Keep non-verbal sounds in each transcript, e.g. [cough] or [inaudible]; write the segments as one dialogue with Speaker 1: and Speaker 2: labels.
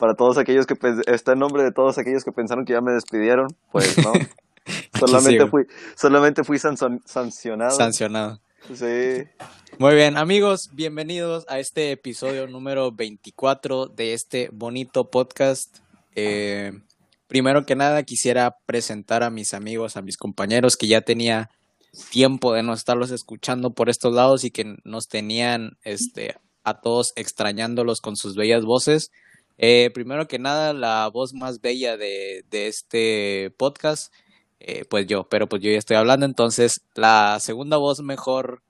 Speaker 1: Para todos aquellos que está el nombre de todos aquellos que pensaron que ya me despidieron, pues no. [laughs] solamente fui, solamente fui sancionado.
Speaker 2: Sancionado.
Speaker 1: Sí.
Speaker 2: Muy bien, amigos, bienvenidos a este episodio número 24 de este bonito podcast. Eh, primero que nada, quisiera presentar a mis amigos, a mis compañeros que ya tenía tiempo de no estarlos escuchando por estos lados y que nos tenían este, a todos extrañándolos con sus bellas voces. Eh, primero que nada, la voz más bella de, de este podcast, eh, pues yo, pero pues yo ya estoy hablando, entonces la segunda voz mejor,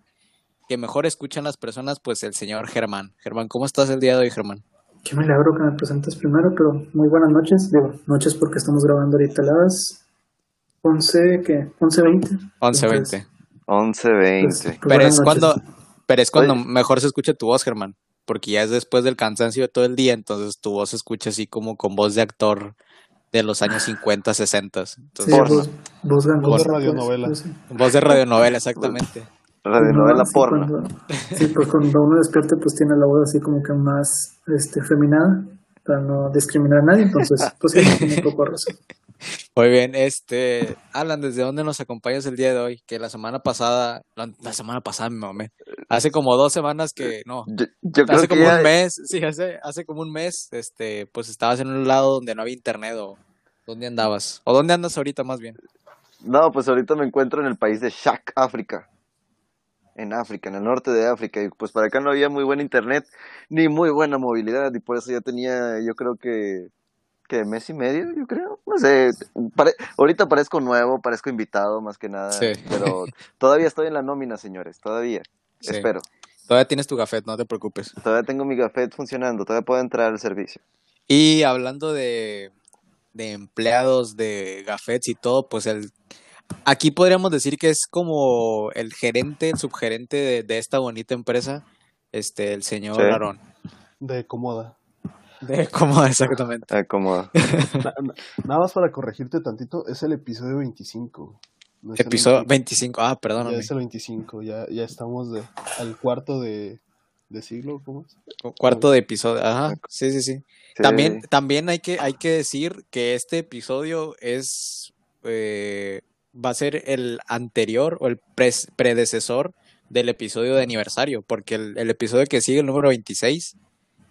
Speaker 2: que mejor escuchan las personas, pues el señor Germán. Germán, ¿cómo estás el día de hoy, Germán?
Speaker 3: Qué milagro que me presentes primero, pero muy buenas noches. Digo, noches porque estamos grabando ahorita las 11, ¿qué? 11.20.
Speaker 2: 11.20.
Speaker 1: 11.20.
Speaker 2: Pues, pero, es cuando, pero es cuando mejor se escucha tu voz, Germán porque ya es después del cansancio de todo el día, entonces tu voz se escucha así como con voz de actor de los años 50, 60. Entonces,
Speaker 3: sí, voz,
Speaker 4: de radionovela.
Speaker 2: Voz de radionovela, exactamente.
Speaker 1: Radionovela porno. [laughs]
Speaker 3: sí, pues cuando uno despierta, pues tiene la voz así como que más este, feminada, para no discriminar a nadie, entonces, pues sí, tiene un poco razón. [laughs]
Speaker 2: Muy bien, este, Alan, ¿desde dónde nos acompañas el día de hoy? Que la semana pasada, la, semana pasada, mi mamá, hace como dos semanas que, no, hace como un mes, sí, hace, hace como un mes, este, pues estabas en un lado donde no había internet o ¿dónde andabas? ¿O dónde andas ahorita más bien?
Speaker 1: No, pues ahorita me encuentro en el país de Shak, África. En África, en el norte de África. Y pues para acá no había muy buen internet, ni muy buena movilidad. Y por eso ya tenía, yo creo que que mes y medio, yo creo. No sé, ahorita parezco nuevo, parezco invitado más que nada, pero todavía estoy en la nómina, señores, todavía. Espero.
Speaker 2: Todavía tienes tu gafet, no te preocupes.
Speaker 1: Todavía tengo mi gafet funcionando, todavía puedo entrar al servicio.
Speaker 2: Y hablando de, de empleados de gafets y todo, pues el aquí podríamos decir que es como el gerente, el subgerente de, esta bonita empresa, este, el señor sí.
Speaker 4: De Comoda.
Speaker 2: De cómoda, exactamente.
Speaker 1: De cómoda. [laughs]
Speaker 4: nada más para corregirte tantito, es el episodio 25.
Speaker 2: episodio 25, ah, perdóname.
Speaker 4: Ya es el 25, ya, ya estamos de, al cuarto de, de siglo, ¿cómo es?
Speaker 2: Cuarto de episodio, ajá, sí, sí, sí. También, también hay que, hay que decir que este episodio es, eh, va a ser el anterior o el predecesor del episodio de aniversario, porque el, el episodio que sigue, el número 26,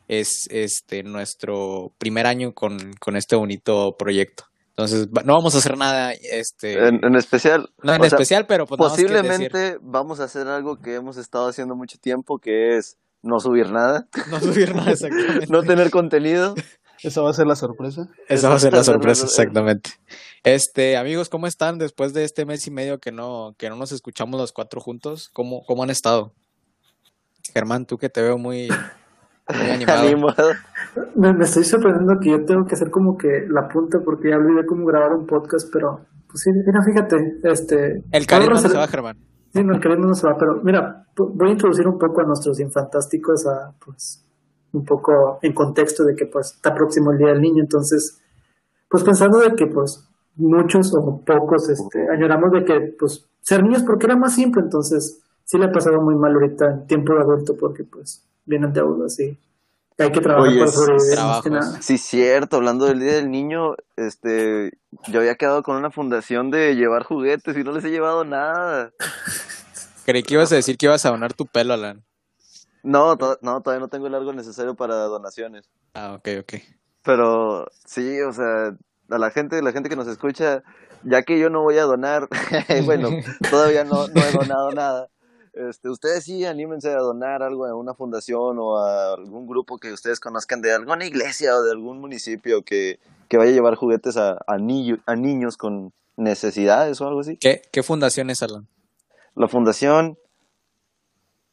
Speaker 2: es este nuestro primer año con, con este bonito proyecto. Entonces, no vamos a hacer nada este
Speaker 1: en, especial.
Speaker 2: No en especial, pero
Speaker 1: pues posiblemente vamos a hacer algo que hemos estado haciendo mucho tiempo, que es no subir nada.
Speaker 2: No subir nada, [laughs] exactamente.
Speaker 1: no tener contenido.
Speaker 4: ¿Esa va a ser la sorpresa?
Speaker 2: Esa va a ser la [laughs] sorpresa, exactamente. Este, amigos, ¿cómo están después de este mes y medio que no, que no nos escuchamos los cuatro juntos? ¿Cómo, cómo han estado? Germán, tú que te veo muy, [laughs]
Speaker 3: Me, estoy sorprendiendo que yo tengo que hacer como que la punta porque ya olvidé cómo grabar un podcast, pero pues sí, mira, fíjate, este...
Speaker 2: El cariño no se va, Germán.
Speaker 3: Sí, no, el cariño no se va, pero mira, voy a introducir un poco a nuestros infantásticos a, pues, un poco en contexto de que, pues, está próximo el Día del Niño, entonces, pues, pensando de que, pues, muchos o pocos, este, añoramos de que, pues, ser niños porque era más simple, entonces, sí le ha pasado muy mal ahorita en tiempo de adulto porque, pues, vienen deudas y hay que trabajar Oye, para
Speaker 1: Sí, cierto, hablando del Día del Niño, este, yo había quedado con una fundación de llevar juguetes y no les he llevado nada. [laughs]
Speaker 2: Creí que ibas a decir que ibas a donar tu pelo, Alan.
Speaker 1: No, no, todavía no tengo el largo necesario para donaciones.
Speaker 2: Ah, ok, ok.
Speaker 1: Pero sí, o sea, a la gente, la gente que nos escucha, ya que yo no voy a donar, [laughs] bueno, [laughs] todavía no, no he donado nada este, ustedes sí anímense a donar algo a una fundación o a algún grupo que ustedes conozcan de alguna iglesia o de algún municipio que, que vaya a llevar juguetes a, a, a niños con necesidades o algo así.
Speaker 2: ¿Qué, qué fundación es, Alan?
Speaker 1: La fundación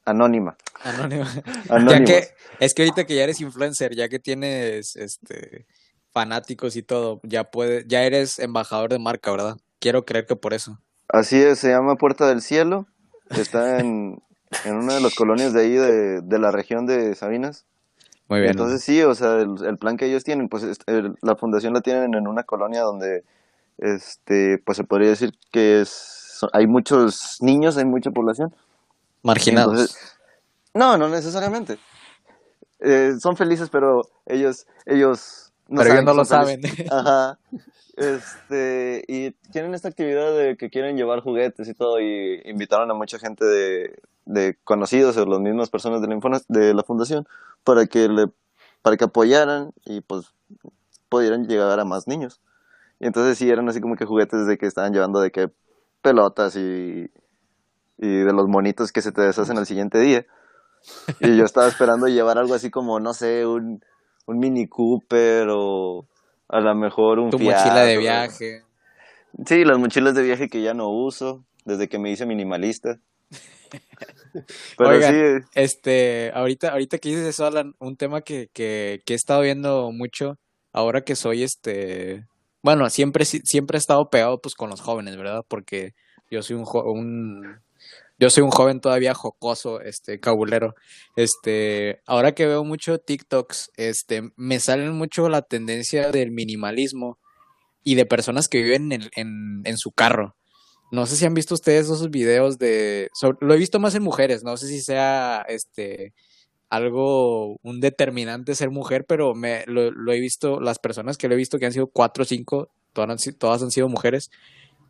Speaker 1: Anónima.
Speaker 2: Anónima. [laughs] ya que, es que ahorita que ya eres influencer, ya que tienes este fanáticos y todo, ya puede, ya eres embajador de marca, ¿verdad? Quiero creer que por eso.
Speaker 1: Así es, se llama Puerta del Cielo Está [laughs] en, en una de las colonias de ahí de, de la región de Sabinas.
Speaker 2: Muy bien.
Speaker 1: Entonces sí, o sea, el, plan que ellos tienen, pues la fundación la tienen en una colonia donde, este, pues se podría decir que es hay muchos niños, hay mucha población.
Speaker 2: Marginados.
Speaker 1: Entonces, no, no necesariamente. Eh, son felices, pero ellos, ellos no
Speaker 2: pero ellos no lo saben. [laughs]
Speaker 1: Ajá. Este, y tienen esta actividad de que quieren llevar juguetes y todo, y invitaron a mucha gente de, de conocidos o las mismas personas de la, de la fundación para que le, para que apoyaran y pues pudieran llegar a más niños. Y entonces sí eran así como que juguetes de que estaban llevando de que pelotas y, y de los monitos que se te deshacen al siguiente día. Y yo estaba esperando llevar algo así como, no sé, un, un Mini Cooper o a lo mejor un
Speaker 2: tu
Speaker 1: Fiat,
Speaker 2: mochila de
Speaker 1: o-
Speaker 2: viaje.
Speaker 1: Sí, las mochilas de viaje que ya no uso desde que me hice minimalista. [laughs] Pero
Speaker 2: Oigan,
Speaker 1: sí,
Speaker 2: Este, ahorita, ahorita que dices eso, Alan, un tema que, que, que he estado viendo mucho, ahora que soy este, bueno, siempre, si- siempre he estado pegado pues con los jóvenes, ¿verdad? Porque yo soy un, jo- un yo soy un joven todavía jocoso, este, cabulero. Este, ahora que veo mucho TikToks, este, me salen mucho la tendencia del minimalismo y de personas que viven en, en, su carro. No sé si han visto ustedes esos videos de... lo he visto más en mujeres, no sé si sea este algo, un determinante ser mujer, pero me lo, lo he visto, las personas que lo he visto que han sido cuatro o cinco, todas han sido mujeres,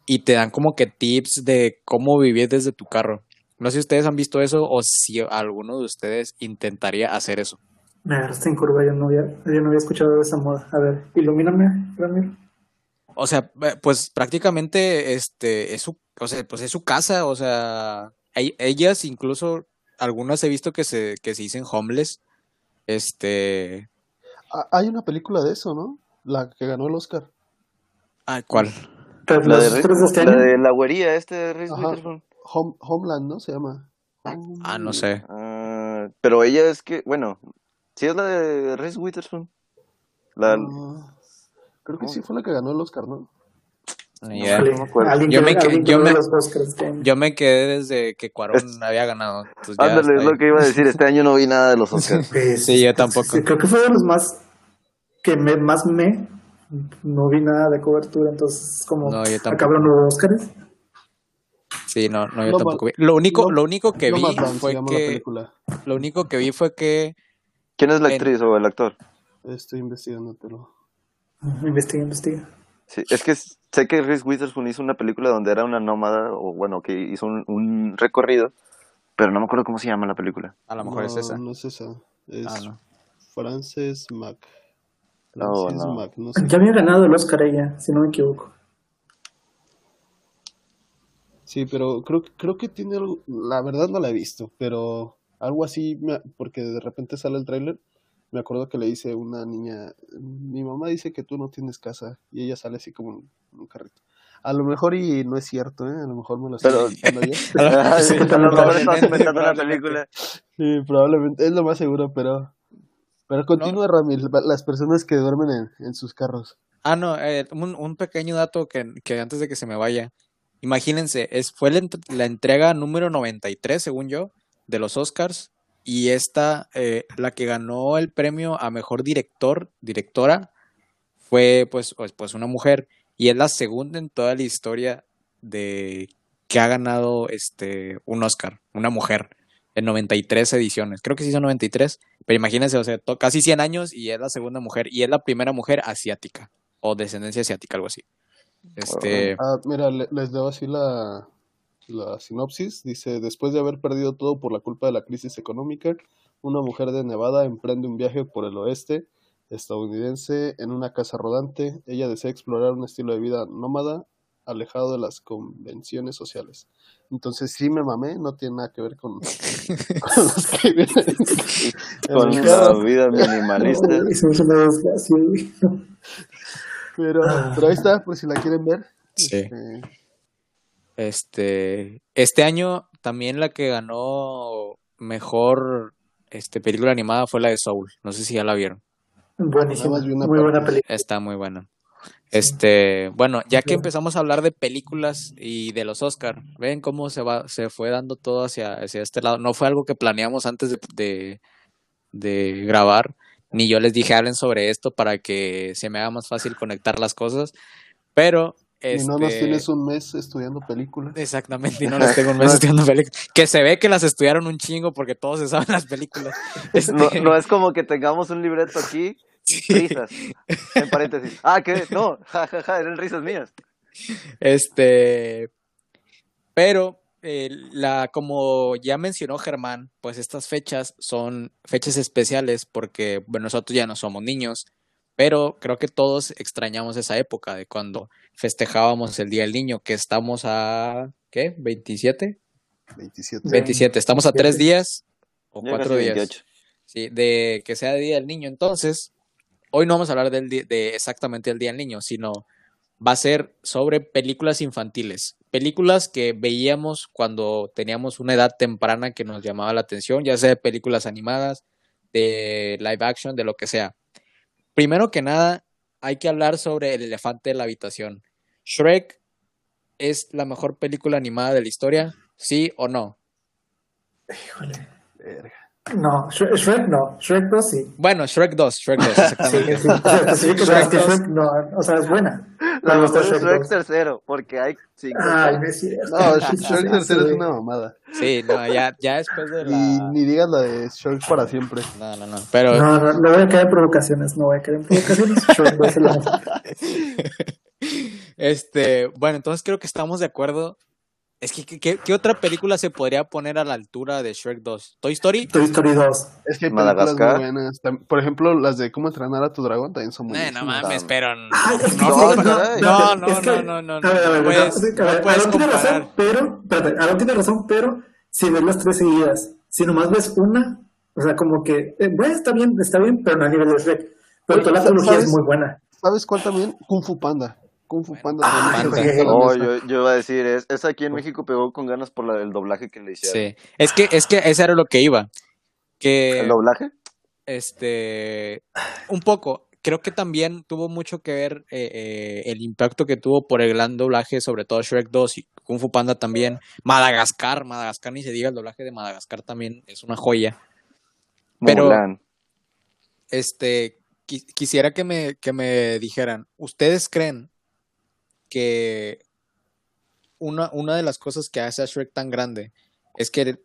Speaker 2: y te dan como que tips de cómo vivir desde tu carro. No sé si ustedes han visto eso o si alguno de ustedes intentaría hacer eso.
Speaker 3: Me agarraste en curva, yo no había, yo no había escuchado de esa moda. A ver, ilumíname, Ramiro.
Speaker 2: O sea, eh, pues prácticamente este es su, o sea, pues es su casa, o sea, ellas incluso algunas he visto que se que se dicen homeless. Este,
Speaker 4: Ah, Hay una película de eso, ¿no? La que ganó el Oscar.
Speaker 2: ah, ¿cuál?
Speaker 3: Tras
Speaker 1: la de,
Speaker 3: los tres de este
Speaker 1: la
Speaker 3: año.
Speaker 1: de la güería, este de Reese. Witherspoon.
Speaker 4: Home- Homeland, ¿no? Se llama.
Speaker 2: Ah, no sé.
Speaker 1: Ah, pero ella es que, bueno, sí es la de Reese Witherspoon. La,
Speaker 4: Ah, creo que sí fue la que ganó el Oscar, ¿no?
Speaker 3: Híjole,
Speaker 1: no me acuerdo.
Speaker 3: alguien
Speaker 2: Yo me que- yo me-
Speaker 3: los Oscars año.
Speaker 2: Yo me quedé desde que Cuarón
Speaker 1: Es-
Speaker 2: había ganado.
Speaker 1: ándale, es lo que iba a decir. Este año no vi nada de los [laughs] Oscars.
Speaker 3: Pues,
Speaker 2: Sí, yo tampoco.
Speaker 3: sí, creo que fue de los más que me, más me no vi nada de cobertura, entonces como
Speaker 2: No, yo tampoco.
Speaker 3: acá hablando de Oscars.
Speaker 2: Sí, no, no, yo
Speaker 4: No,
Speaker 2: tampoco
Speaker 4: ma-
Speaker 2: vi. Lo único,
Speaker 4: no-
Speaker 2: lo único que vi fue que,
Speaker 4: película.
Speaker 2: lo único que vi fue que
Speaker 1: ¿Quién es la
Speaker 2: En-
Speaker 1: actriz o el actor?
Speaker 4: Estoy investigándotelo.
Speaker 3: Investiga, investiga.
Speaker 1: Sí, es que sé que Reese Witherspoon hizo una película donde era una nómada, o bueno, que hizo un, un recorrido, pero no me acuerdo cómo se llama la película.
Speaker 2: a lo mejor es
Speaker 4: No,
Speaker 2: esa.
Speaker 4: No es esa. Es
Speaker 2: Ah, no.
Speaker 4: Frances Mac.
Speaker 1: No, no.
Speaker 4: Mac, no sé.
Speaker 3: Ya había ganado el Oscar ella, si no me equivoco.
Speaker 4: Sí, pero creo, que- creo que tiene algo, la verdad no la he visto, pero algo así, me- porque de repente sale el tráiler, me acuerdo que le dice una niña, mi mamá dice que tú no tienes casa, y ella sale así como en un carrito. A lo mejor y no es cierto, ¿eh? A lo mejor me lo estoy inventando yo. [laughs]
Speaker 2: Sí,
Speaker 1: a lo mejor estás
Speaker 2: probablemente,
Speaker 1: inventando la película.
Speaker 4: Sí, probablemente, es lo más seguro, pero... Pero continúa, Ramil, las personas que duermen en, en sus carros.
Speaker 2: Ah, no, eh, un, un pequeño dato que, que antes de que se me vaya. Imagínense, es, fue la entrega número 93, según yo, de los Oscars. Y esta, eh, la que ganó el premio a mejor director, directora, fue pues, pues, pues una mujer. Y es la segunda en toda la historia de que ha ganado este un Oscar, una mujer, en 93 ediciones. Creo que sí son 93, pero imagínense, o sea, casi 100 años y es la segunda mujer y es la primera mujer asiática o descendencia asiática, algo así. Este,
Speaker 4: Ah, mira, le- les leo así la, la sinopsis. Dice, después de haber perdido todo por la culpa de la crisis económica, una mujer de Nevada emprende un viaje por el oeste estadounidense en una casa rodante. Ella desea explorar un estilo de vida nómada, alejado de las convenciones sociales. Entonces sí me mamé, no tiene nada que ver con, [laughs] con los que viven [laughs] en
Speaker 1: Con la vida minimalista.
Speaker 4: Pero, pero ahí está, por si la quieren ver.
Speaker 2: Sí.
Speaker 4: Este,
Speaker 2: este, este año también la que ganó mejor este, película animada fue la de Soul. No sé si ya la vieron.
Speaker 3: Buenísima, muy buena película.
Speaker 2: Está muy buena. Este, bueno, ya que empezamos a hablar de películas y de los Oscar, ven cómo se va, se fue dando todo hacia, hacia este lado. No fue algo que planeamos antes de, de, de grabar, ni yo les dije hablen sobre esto para que se me haga más fácil conectar las cosas. Pero
Speaker 4: Y no nos
Speaker 2: Este,
Speaker 4: tienes un mes estudiando películas.
Speaker 2: Exactamente, y no [laughs] las tengo un mes estudiando películas. Que se ve que las estudiaron un chingo porque todos se saben las películas. [laughs] Este,
Speaker 1: No, no es como que tengamos un libreto aquí,
Speaker 2: sí.
Speaker 1: risas, [laughs] en paréntesis. Ah, ¿qué? No, [laughs] ja, ja, ja, eran risas mías.
Speaker 2: Este, pero eh, la, como ya mencionó Germán, pues estas fechas son fechas especiales porque bueno, nosotros ya no somos niños, pero creo que todos extrañamos esa época de cuando festejábamos el Día del Niño, que estamos a, ¿qué? ¿27?
Speaker 4: 27.
Speaker 2: 27, estamos a tres
Speaker 3: 27.
Speaker 2: días o cuatro días.
Speaker 1: 28.
Speaker 2: Sí, de que sea Día del Niño. Entonces, hoy no vamos a hablar del de exactamente el Día del Niño, sino va a ser sobre películas infantiles. Películas que veíamos cuando teníamos una edad temprana que nos llamaba la atención, ya sea de películas animadas, de live action, de lo que sea. Primero que nada, hay que hablar sobre el elefante de la habitación. Shrek es la mejor película animada de la historia, ¿sí o no?
Speaker 3: Híjole.
Speaker 4: Verga.
Speaker 3: No, Shrek, Shrek no, Shrek 2 sí.
Speaker 2: Bueno, Shrek 2, Shrek 2,
Speaker 3: Sí,
Speaker 2: exactamente.
Speaker 3: sí, o sea,
Speaker 2: Shrek 2.
Speaker 3: Shrek no, o sea, es buena.
Speaker 1: La
Speaker 3: Me
Speaker 1: mejor es
Speaker 3: Shrek
Speaker 1: Shrek
Speaker 3: 2.
Speaker 1: tercero, porque hay cinco.
Speaker 3: Ay, cierto.
Speaker 4: No,
Speaker 3: Sí,
Speaker 4: Shrek
Speaker 3: sí,
Speaker 4: tercero
Speaker 3: sí.
Speaker 4: es una mamada.
Speaker 2: Sí, no, ya, ya después de
Speaker 4: Y
Speaker 2: la...
Speaker 4: ni digas la de Shrek para siempre.
Speaker 2: No, no, no, pero...
Speaker 3: No, no, no voy a caer en provocaciones, no voy a caer en provocaciones. [laughs] Shrek 2 es la. [laughs]
Speaker 2: Este, bueno, entonces creo que estamos de acuerdo. Es que, ¿qué, qué- qué otra película se podría poner a la altura de Shrek 2? ¿Toy Story?
Speaker 3: Toy Story 2.
Speaker 4: Es que hay películas muy
Speaker 1: Madagascar.
Speaker 4: buenas. Por ejemplo, las de cómo entrenar a tu dragón también son muy
Speaker 2: Eh, no mames, pero... No,
Speaker 1: no,
Speaker 3: no,
Speaker 2: no, no, no, no, no,
Speaker 3: a ver, a ver,
Speaker 2: no puedes-
Speaker 3: tiene
Speaker 2: comparar.
Speaker 3: razón, pero, espérate, Aaron tiene razón, pero si ves las tres seguidas, si nomás ves una, o sea, como que, eh, bueno, está bien, está bien, pero no a nivel de Shrek. Pero
Speaker 4: Oye,
Speaker 3: toda la trilogía es muy buena.
Speaker 4: ¿Sabes cuál también? Kung Fu Panda. Kung Fu Panda.
Speaker 3: Ah,
Speaker 1: Oh, yo, yo iba a decir, es, esa aquí en México pegó con ganas por la, el doblaje que le hicieron.
Speaker 2: Sí, es que, es que ese era lo que iba. Que...
Speaker 1: ¿El doblaje?
Speaker 2: este, un poco, creo que también tuvo mucho que ver eh, eh, el impacto que tuvo por el gran doblaje, sobre todo Shrek 2 y Kung Fu Panda también. Madagascar, Madagascar ni se diga, el doblaje de Madagascar también es una joya. Pero-
Speaker 1: Mulan.
Speaker 2: Este, qui- quisiera que me, que me dijeran, ¿ustedes creen que una, una de las cosas que hace a Shrek tan grande es que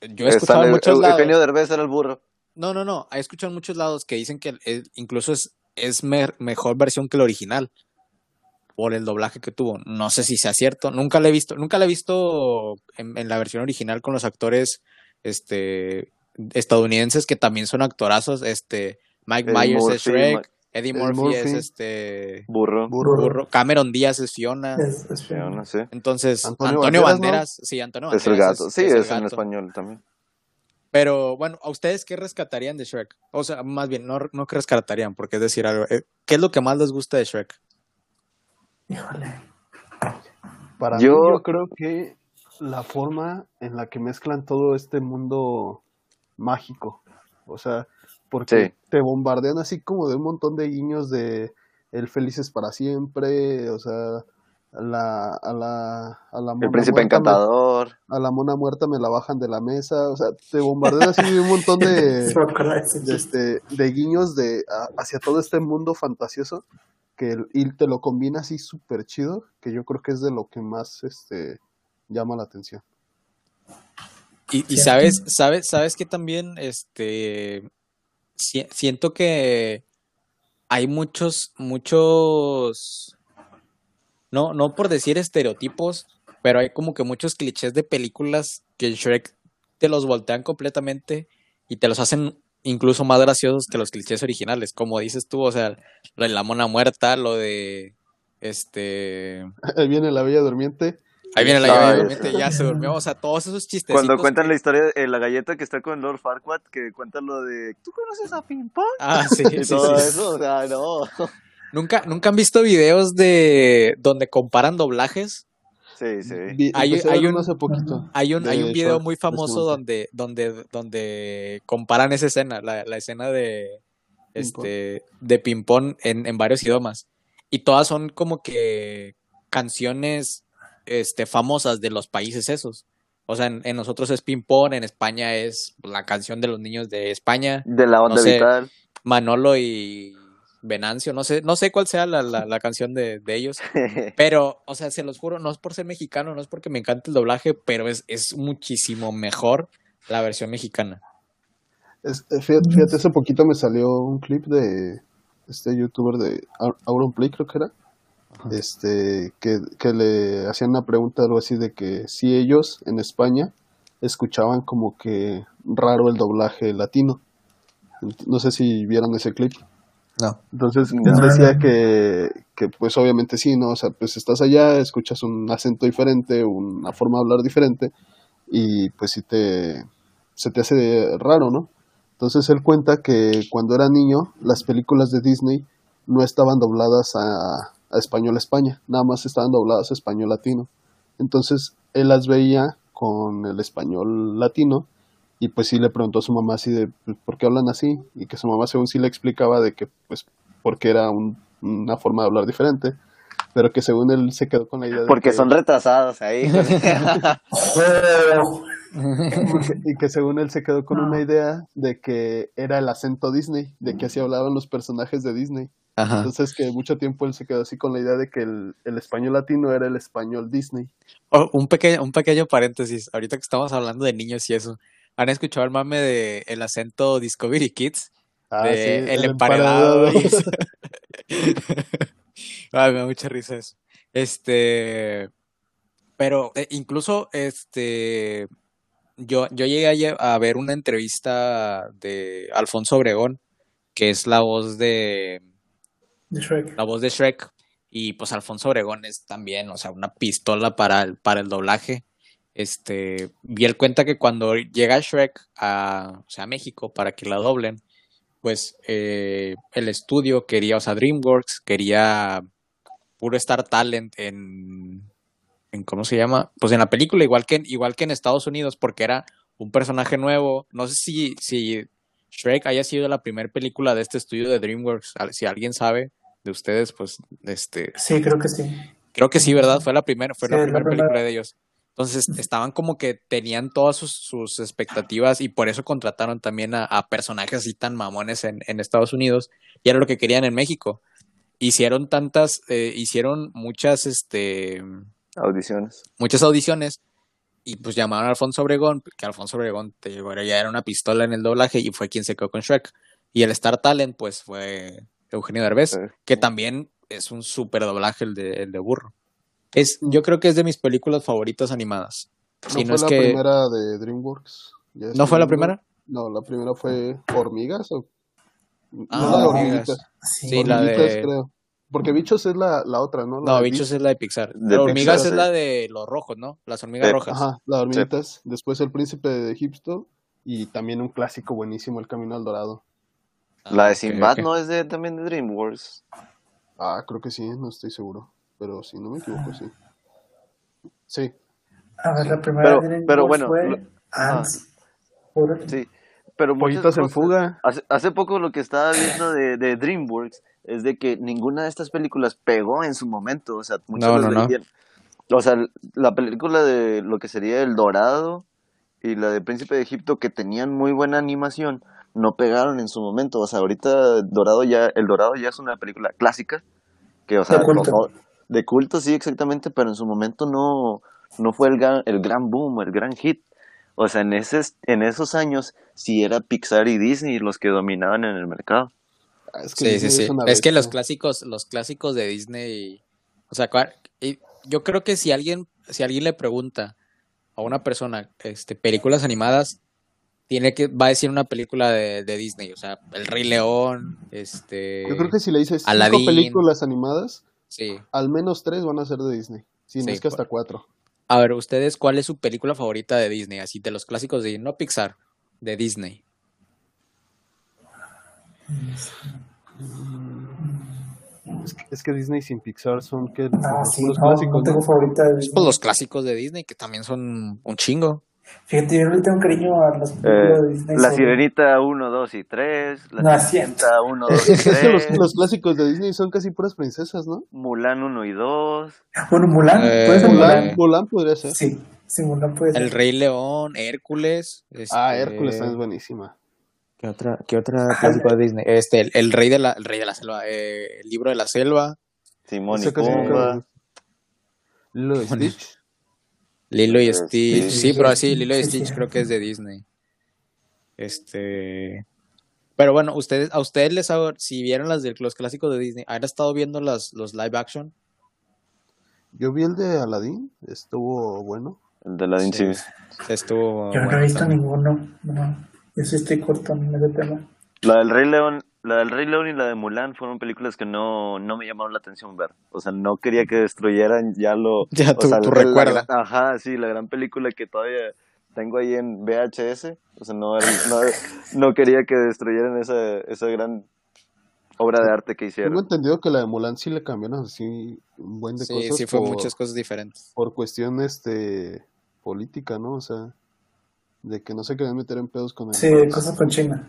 Speaker 2: yo he
Speaker 1: Eh,
Speaker 2: escuchado en muchos lados...
Speaker 1: Eugenio Derbez era el burro.
Speaker 2: No, no, no. He escuchado en muchos lados que dicen que incluso es, es mejor versión que el original por el doblaje que tuvo. No sé si sea cierto. Nunca la he visto. Nunca la he visto en, en la versión original con los actores este, estadounidenses que también son actorazos. Este, Mike
Speaker 1: Eddie
Speaker 2: Myers
Speaker 1: Murphy,
Speaker 2: es Shrek. Eddie Murphy, es este
Speaker 1: Burro.
Speaker 4: Burro.
Speaker 2: burro. Cameron Díaz es Fiona.
Speaker 3: Es, es
Speaker 1: Sí, no sé.
Speaker 2: Entonces,
Speaker 4: Antonio
Speaker 2: Antonio,
Speaker 4: Banderas, ¿no?
Speaker 2: Banderas, sí, Antonio
Speaker 1: Es el
Speaker 2: Banderas
Speaker 1: gato. Sí, es, en español también.
Speaker 2: Pero bueno, ¿a ustedes qué rescatarían de Shrek? O sea, más bien, no, no que rescatarían, porque es decir algo. eh, ¿Qué es lo que más les gusta de Shrek?
Speaker 3: Híjole.
Speaker 4: Para
Speaker 1: Yo-
Speaker 4: mí, yo creo que la forma en la que mezclan todo este mundo mágico. O sea, porque
Speaker 1: Sí.
Speaker 4: te bombardean así como de un montón de guiños de El Felices para siempre, o sea, a la, a la, a la
Speaker 1: El
Speaker 4: mona
Speaker 1: príncipe
Speaker 4: muerta me-
Speaker 1: encantador.
Speaker 4: a la mona muerta me la bajan de la mesa, o sea, te bombardean así de un montón de, [laughs]
Speaker 3: Se me acuerda de
Speaker 4: este, de guiños de, a- hacia todo este mundo fantasioso que el- y te lo combina así súper chido, que yo creo que es de lo que más este, llama la atención.
Speaker 2: Y, y sabes, sabes, sabes que también, este, si- siento que hay muchos, muchos, no, no por decir estereotipos, pero hay como que muchos clichés de películas que en Shrek te los voltean completamente y te los hacen incluso más graciosos que los clichés originales, como dices tú, o sea, lo de la mona muerta, lo de, este, [laughs]
Speaker 4: Ahí viene la Bella Durmiente.
Speaker 2: Ahí viene la llave, obviamente, ya se durmió, o sea, todos esos chistes.
Speaker 1: Cuando cuentan la historia de la galleta que está con Lord Farquaad, que cuenta lo de, ¿tú conoces a Ping Pong?
Speaker 2: Ah, sí, [laughs]
Speaker 1: Y
Speaker 2: sí,
Speaker 1: todo
Speaker 2: sí.
Speaker 1: eso, o sea, no.
Speaker 2: ¿Nunca, ¿Nunca han visto videos de donde comparan doblajes?
Speaker 1: Sí, sí.
Speaker 2: Hay- hay un-
Speaker 4: uno hace poquito.
Speaker 2: Hay un, hay un video muy famoso donde, donde, donde comparan esa escena, la, la escena de este de ping-pong en, en varios idiomas. Y todas son como que canciones este, famosas de los países esos. O sea, en, en nosotros es ping-pong, en España es la canción de los niños de España.
Speaker 1: De la onda
Speaker 2: No sé.
Speaker 1: vital.
Speaker 2: Manolo y Venancio, no sé, no sé cuál sea la, la, la canción de, de ellos, [laughs] pero, o sea, se los juro, no es por ser mexicano, no es porque me encante el doblaje, pero es, es muchísimo mejor la versión mexicana.
Speaker 4: Es- eh, fíjate, fíjate, hace poquito me salió un clip de este youtuber de Au- Auronplay, creo que era, este, que, que le hacían una pregunta algo así de que si ellos en España escuchaban como que raro el doblaje latino. No sé si vieron ese clip.
Speaker 2: No.
Speaker 4: Entonces,
Speaker 1: No.
Speaker 4: él decía que, que, pues obviamente sí, ¿no? O sea, pues estás allá, escuchas un acento diferente, una forma de hablar diferente, y pues sí te, se te hace raro, ¿no? Entonces él cuenta que cuando era niño, las películas de Disney no estaban dobladas a, a español España, nada más estaban dobladas a español latino. Entonces él las veía con el español latino y pues sí le preguntó a su mamá así de "Pues, ¿por qué hablan así? Y que su mamá según sí le explicaba de que pues porque era un- una forma de hablar diferente, pero que según él se quedó con la idea de
Speaker 1: Porque
Speaker 4: que-
Speaker 1: son retrasados ahí. [laughs] [laughs]
Speaker 4: Y que según él se quedó con
Speaker 3: Ah.
Speaker 4: una idea de que era el acento Disney, de que así hablaban los personajes de Disney.
Speaker 2: Ajá.
Speaker 4: Entonces que mucho tiempo él se quedó así con la idea de que el, el español latino era el español Disney.
Speaker 2: Oh, un pequeño, un pequeño paréntesis, ahorita que estamos hablando de niños y eso, ¿han escuchado el mame de el acento Discovery Kids?
Speaker 4: Ah,
Speaker 2: de
Speaker 4: sí,
Speaker 2: el, emparedado.
Speaker 4: emparedado.
Speaker 2: eso. Ay, [laughs] me da mucha risa eso. Este, pero eh, incluso este, yo, yo llegué a, a ver una entrevista de Alfonso Obregón, que es la voz de
Speaker 3: de Shrek.
Speaker 2: la voz de Shrek. Y pues Alfonso Obregón es también, o sea, una pistola para el, para el doblaje. Este, y él cuenta que cuando llega Shrek a, o sea, a México para que la doblen, pues eh, el estudio quería, o sea, DreamWorks quería puro Star Talent en, en ¿cómo se llama? Pues en la película, igual que en, igual que en Estados Unidos, porque era un personaje nuevo. No sé si, si Shrek haya sido la primera película de este estudio de DreamWorks. Si alguien sabe de ustedes, pues, este,
Speaker 3: Sí, creo que sí.
Speaker 2: creo que sí, ¿verdad? Fue la primera, fue
Speaker 3: Sí,
Speaker 2: la primera
Speaker 3: primera.
Speaker 2: película de ellos. Entonces [laughs] estaban como que tenían todas sus, sus expectativas y por eso contrataron también a, a personajes así tan mamones en, en Estados Unidos y era lo que querían en México. Hicieron tantas, eh, hicieron muchas, este,
Speaker 1: Audiciones.
Speaker 2: muchas audiciones y pues llamaron a Alfonso Obregón, que Alfonso Obregón te era- ya era una pistola en el doblaje y fue quien se quedó con Shrek. Y el Star Talent pues fue Eugenio Derbez,
Speaker 1: Sí.
Speaker 2: que también es un súper doblaje el de, el de burro. Es, yo creo que es de mis películas favoritas animadas.
Speaker 4: No
Speaker 2: Si no
Speaker 4: fue
Speaker 2: es
Speaker 4: la
Speaker 2: que...
Speaker 4: primera de DreamWorks. Ya
Speaker 2: ¿No fue la primera?
Speaker 4: No, la primera fue Hormigas o...
Speaker 2: Ah,
Speaker 4: no, la de
Speaker 2: Hormigas.
Speaker 4: Hormiguitas.
Speaker 3: Sí.
Speaker 2: Sí, la
Speaker 4: Hormiguitas,
Speaker 2: de-
Speaker 4: creo. Porque Bichos es la, la otra, ¿no? La
Speaker 2: No, Bichos es la de Pixar.
Speaker 1: De
Speaker 2: Pero Hormigas
Speaker 1: Pixar,
Speaker 2: es
Speaker 1: sí.
Speaker 2: la de los rojos, ¿no? Las hormigas
Speaker 1: Sí.
Speaker 2: rojas.
Speaker 4: Ajá, las hormiguitas. Después El Príncipe de Egipto. Y también un clásico buenísimo, El Camino al Dorado.
Speaker 2: Ah,
Speaker 1: La de Sinbad no es de, también de DreamWorks.
Speaker 4: Ah, creo que sí, no estoy seguro. Pero si no me equivoco, sí. Sí,
Speaker 3: A ver, la primera
Speaker 1: Pero-
Speaker 3: de DreamWorks
Speaker 1: pero bueno,
Speaker 3: fue
Speaker 1: lo-
Speaker 3: Ants. Órale.
Speaker 1: Sí. Pero muchas
Speaker 4: Pollitos en fuga.
Speaker 1: Hace, hace poco lo que estaba viendo de, de DreamWorks es de que ninguna de estas películas pegó en su momento. O sea, muchos
Speaker 2: No, no, no.
Speaker 1: vendían. O sea, la película de lo que sería El Dorado y la de Príncipe de Egipto, que tenían muy buena animación, no pegaron en su momento. O sea, ahorita Dorado ya, El Dorado ya es una película clásica. Que, o sea,
Speaker 3: De culto.
Speaker 1: no- de culto, sí, exactamente, pero en su momento no, no fue el gran, el gran boom, el gran hit. O sea, en, ese, en esos años sí era Pixar y Disney los que dominaban en el mercado.
Speaker 4: Ah, es que
Speaker 2: Sí, sí,
Speaker 4: Disney
Speaker 2: sí.
Speaker 4: es
Speaker 2: que los clásicos, los clásicos de Disney, o sea, yo creo que si alguien, si alguien le pregunta a una persona, este, películas animadas, tiene que, va a decir una película de, de Disney, o sea, El Rey León, este,
Speaker 4: Yo creo que si le dices cinco
Speaker 2: Aladdin.
Speaker 4: películas animadas,
Speaker 2: sí.
Speaker 4: al menos tres van a ser de Disney. Si no
Speaker 2: Sí,
Speaker 4: es que hasta cuatro.
Speaker 2: A ver, ustedes, ¿cuál es su película favorita de Disney? Así, de los clásicos de, no Pixar, de Disney.
Speaker 4: Es que, es que Disney sin Pixar son que
Speaker 3: Ah, sí, no,
Speaker 4: clásicos,
Speaker 3: no tengo
Speaker 4: ¿no?
Speaker 3: favorita de
Speaker 2: Pues los clásicos de Disney, que también son un chingo.
Speaker 3: Fíjate, yo no le tengo cariño a las
Speaker 1: Eh,
Speaker 3: películas de Disney.
Speaker 1: la
Speaker 3: sobre-
Speaker 1: Sirenita 1, 2 y 3. La
Speaker 3: No,
Speaker 1: Sirenita 1, 2 [laughs] y
Speaker 4: Es que los,
Speaker 1: 3.
Speaker 4: los clásicos de Disney son casi puras princesas, ¿no?
Speaker 1: Mulan 1 y 2.
Speaker 3: Bueno, Mulan,
Speaker 2: Eh,
Speaker 3: puede ser
Speaker 4: Mulan,
Speaker 3: Mulan.
Speaker 4: Mulan podría ser.
Speaker 3: Sí, sí, Mulan puede ser.
Speaker 2: El Rey León, Hércules.
Speaker 4: Ah,
Speaker 2: este,
Speaker 4: Hércules también es buenísima.
Speaker 2: ¿Qué otra, qué otra clásico de Disney? Este, el, el rey de la, el rey de la selva, eh, el libro de la selva,
Speaker 1: Simón y Pumba.
Speaker 4: lo- Lilo y Stitch.
Speaker 2: Lilo y Stitch.
Speaker 1: sí.
Speaker 2: Sí, pero así, Lilo y. Stitch creo que es de Disney. Este. Pero bueno, ustedes, a ustedes les hago, si vieron las de los clásicos de Disney, ¿han estado viendo las, los live action?
Speaker 4: Yo vi el de Aladdin, estuvo bueno.
Speaker 1: El de la
Speaker 2: Sí.
Speaker 1: sí.
Speaker 2: Estuvo.
Speaker 3: Yo no
Speaker 2: bueno
Speaker 3: he visto
Speaker 2: también.
Speaker 3: ninguno. No, sí estoy corto en ese tema.
Speaker 1: La del Rey León, la del Rey León y la de Mulan fueron películas que no, no me llamaron la atención ver. O sea, no quería que destruyeran ya lo... [laughs]
Speaker 2: Ya
Speaker 1: o
Speaker 2: tu-
Speaker 1: sea,
Speaker 2: tu
Speaker 1: la- la ajá, sí, la gran película que todavía tengo ahí en VHS. O sea, no, no, no quería que destruyeran esa, esa gran obra de arte que
Speaker 4: Tengo
Speaker 1: hicieron.
Speaker 4: entendido que la de Mulan sí le cambiaron así un buen de
Speaker 2: Sí,
Speaker 4: cosas
Speaker 2: sí, fue
Speaker 4: por,
Speaker 2: muchas cosas diferentes.
Speaker 4: por cuestión este política, ¿no? O sea, de que no se querían meter en pedos con el
Speaker 3: Sí, cosas con China.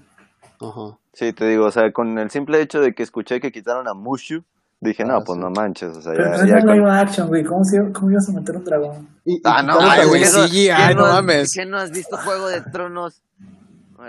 Speaker 4: Ajá.
Speaker 1: Sí, te digo, o sea, con el simple hecho de que escuché que quitaron a Mushu, dije,
Speaker 4: Ah,
Speaker 1: no, pues
Speaker 4: sí.
Speaker 1: no manches, o sea,
Speaker 3: Pero
Speaker 1: ya...
Speaker 3: pues
Speaker 1: ya
Speaker 3: no es
Speaker 1: con-
Speaker 3: live action, güey. ¿Cómo, se, ¿Cómo ibas a meter un dragón?
Speaker 4: Y, y
Speaker 1: Ah, no,
Speaker 2: Ay, güey, CGI,
Speaker 1: ¿quién
Speaker 2: no
Speaker 1: has-
Speaker 2: mames.
Speaker 1: ¿Quién no has visto Juego de Tronos?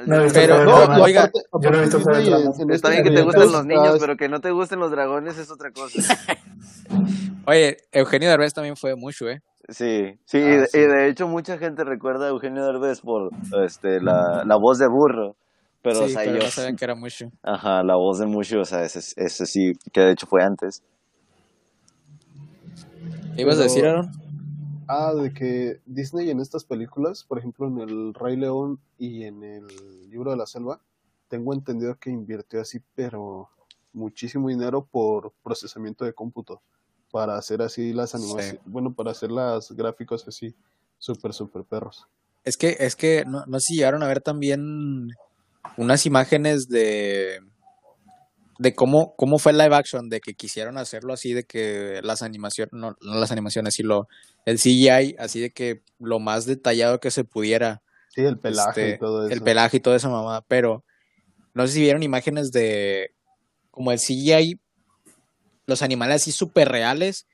Speaker 3: No he visto
Speaker 2: Pero, no, oiga,
Speaker 3: yo no he visto Juego de Tronos.
Speaker 1: Está
Speaker 4: este
Speaker 1: bien que te gusten los niños, pero que no te gusten los dragones es otra cosa. [laughs]
Speaker 2: Oye, Eugenio Derbez también fue mucho, ¿eh?
Speaker 1: Sí, sí,
Speaker 4: Ah,
Speaker 1: y, de,
Speaker 4: sí.
Speaker 1: y de hecho mucha gente recuerda a Eugenio Derbez por este, la, la voz de burro. Pero,
Speaker 2: sí,
Speaker 1: o sea,
Speaker 2: pero
Speaker 1: yo...
Speaker 2: no sabían que era mucho.
Speaker 1: Ajá, la voz de Mushu, o sea, ese, ese sí, que de hecho fue antes.
Speaker 2: ¿Qué ibas a decir, Aaron?
Speaker 4: Ah, de que Disney en estas películas, por ejemplo en El Rey León y en El Libro de la Selva, tengo entendido que invirtió así, pero muchísimo dinero por procesamiento de cómputo para hacer así las animaciones, bueno, para hacer las gráficos así, súper, súper perros.
Speaker 2: Es que, es que no, no sé si llegaron a ver también unas imágenes de de cómo, cómo fue el live action, de que quisieron hacerlo así, de que las animaciones, no, no las animaciones, sino el CGI, así de que lo más detallado que se pudiera,
Speaker 4: Sí, el pelaje
Speaker 2: este,
Speaker 4: y todo eso.
Speaker 2: el pelaje y toda esa mamada, pero no sé si vieron imágenes de como el CGI, los animales así súper reales,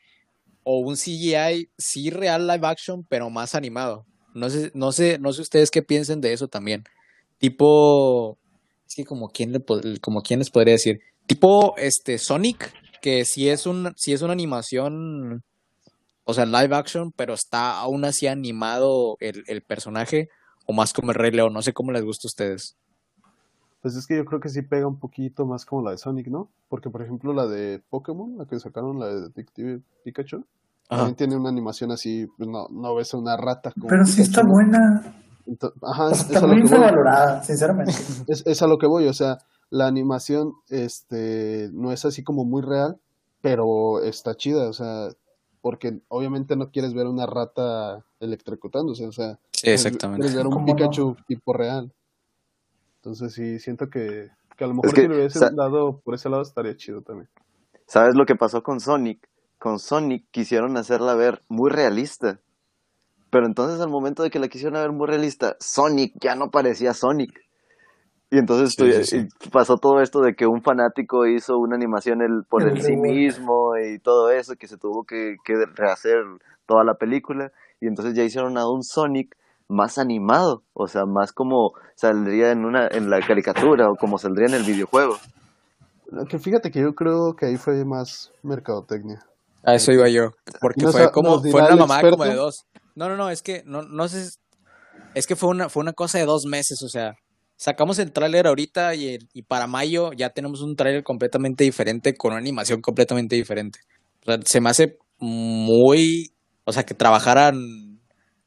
Speaker 2: o un CGI sí real live action, pero más animado. No sé, no sé, no sé ustedes qué piensen de eso también. Tipo, es que como quién le como quién les podría decir, tipo este Sonic, que sí es un, sí es una animación, o sea, live action, pero está aún así animado el, el personaje, o más como el Rey León, no sé cómo les gusta a ustedes.
Speaker 4: Pues es que yo creo que sí pega un poquito más como la de Sonic, ¿no? Porque, por ejemplo, la de Pokémon, la que sacaron, la de Detective Pikachu,
Speaker 2: Ajá.
Speaker 4: también tiene una animación así, pues no, no ves a una rata como
Speaker 3: Pero sí está
Speaker 4: Pikachu, ¿no?
Speaker 3: buena.
Speaker 4: Ajá, es, a lo que voy.
Speaker 3: infravalorada, sinceramente. [laughs]
Speaker 4: Es, es a lo que voy, o sea, la animación este, no es así como muy real, pero está chida, o sea, porque obviamente no quieres ver una rata electrocutándose, o sea,
Speaker 2: Sí,
Speaker 4: quieres,
Speaker 2: exactamente.
Speaker 4: quieres ver un. Pikachu tipo real. Entonces sí, siento que, que a lo mejor
Speaker 1: Es que,
Speaker 4: si lo hubiesen
Speaker 1: sa-
Speaker 4: dado por ese lado estaría chido también.
Speaker 1: ¿Sabes lo que pasó con Sonic? Con Sonic quisieron hacerla ver muy realista. Pero entonces al momento de que la quisieron ver muy realista, Sonic ya no parecía Sonic. Y entonces
Speaker 2: Sí,
Speaker 1: tu-
Speaker 2: sí, sí.
Speaker 1: y pasó todo esto de que un fanático hizo una animación el- por
Speaker 3: El
Speaker 1: sí mismo y todo eso, que se tuvo que, que rehacer toda la película. Y entonces ya hicieron a un Sonic más animado, o sea, más como saldría en una en la caricatura o como saldría en el videojuego.
Speaker 4: Que fíjate que yo creo que ahí fue más mercadotecnia.
Speaker 2: A eso iba yo, porque fue como, fue una mamada como de dos. No, no, no, es que, no, no sé, es que fue una, fue una cosa de dos meses, o sea, sacamos el tráiler ahorita y, el- y para mayo ya tenemos un tráiler completamente diferente con una animación completamente diferente. O sea, se me hace muy, o sea, que trabajaran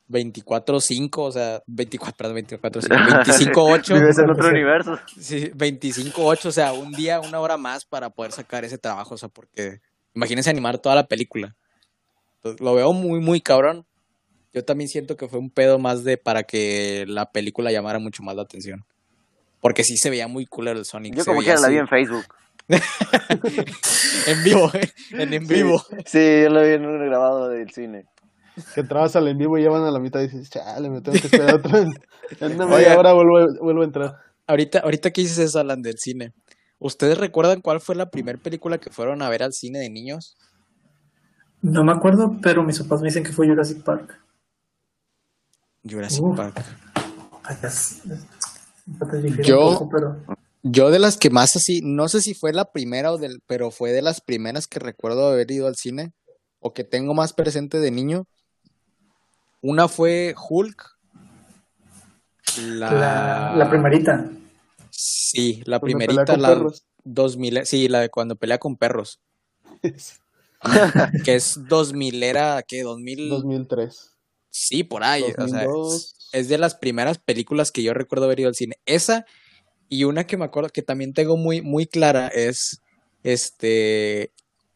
Speaker 2: 24-5, o sea, 24, perdón, 24-5, 25-8. [laughs]
Speaker 1: Vives en otro universo.
Speaker 2: Sí, 25-8, o sea, un día, una hora más para poder sacar ese trabajo, o sea, porque imagínense animar toda la película. Entonces, lo veo muy, muy cabrón. Yo también siento que fue un pedo más de para que la película llamara mucho más la atención. Porque sí se veía muy culero el Sonic.
Speaker 1: Yo como quiera la vi en Facebook. [laughs]
Speaker 2: En vivo, ¿eh? en en vivo.
Speaker 1: Sí, yo la vi en un grabado del cine.
Speaker 4: Que entrabas al en vivo y ya van a la mitad y dices, chale, me tengo que esperar otra vez. [laughs] En una
Speaker 2: Oiga.
Speaker 4: media hora vuelvo, vuelvo a entrar.
Speaker 2: Ahorita, ahorita que dices eso, Alan, del cine. ¿Ustedes recuerdan cuál fue la primera película que fueron a ver al cine de niños?
Speaker 3: No me acuerdo, pero mis papás me dicen que fue Jurassic Park.
Speaker 2: Jurassic. Park.
Speaker 3: Es-
Speaker 2: Yo, yo de las que más así, no sé si fue la primera o del, pero fue de las primeras que recuerdo haber ido al cine o que tengo más presente de niño. Una fue Hulk.
Speaker 3: La, la, primerita.
Speaker 2: Sí, la primerita, la 2000, sí, la de cuando pelea con perros. [laughs] que es 2000 era, ¿qué? 2000...
Speaker 4: 2003.
Speaker 2: Sí, por ahí. O sea, es de las primeras películas que yo recuerdo haber ido al cine. Esa y una que me acuerdo que también tengo muy, muy clara es este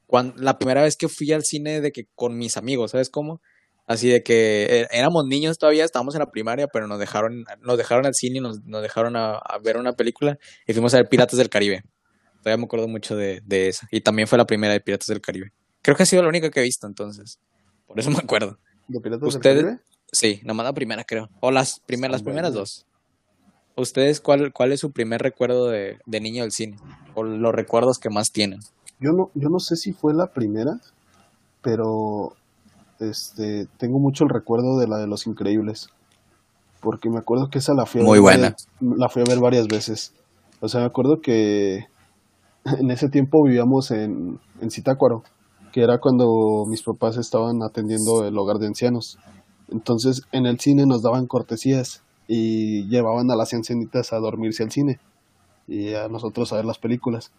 Speaker 2: cuando, la primera vez que fui al cine de que con mis amigos, ¿sabes cómo? Así de que eh, éramos niños todavía, estábamos en la primaria, pero nos dejaron, nos dejaron al cine y nos, nos dejaron a, ver una película y fuimos a ver Piratas del Caribe. Todavía me acuerdo mucho de, de, esa. Y también fue la primera de Piratas del Caribe. Creo que ha sido la única que he visto entonces. Por eso me acuerdo.
Speaker 4: ¿De Caribe?
Speaker 2: Sí, nomás la primera creo. O las, primeras las primeras dos. ¿Ustedes cuál, cuál es su primer recuerdo de, niño del cine? O los recuerdos que más tienen.
Speaker 4: Yo no, yo no sé si fue la primera, pero este tengo mucho el recuerdo de la de Los Increíbles. Porque me acuerdo que esa la fui a
Speaker 2: Muy buena.
Speaker 4: la fui a ver varias veces. O sea, me acuerdo que en ese tiempo vivíamos en, en Zitácuaro, que era cuando mis papás estaban atendiendo el hogar de ancianos. Entonces, en el cine nos daban cortesías y llevaban a las ancianitas a dormirse al cine y a nosotros a ver las películas.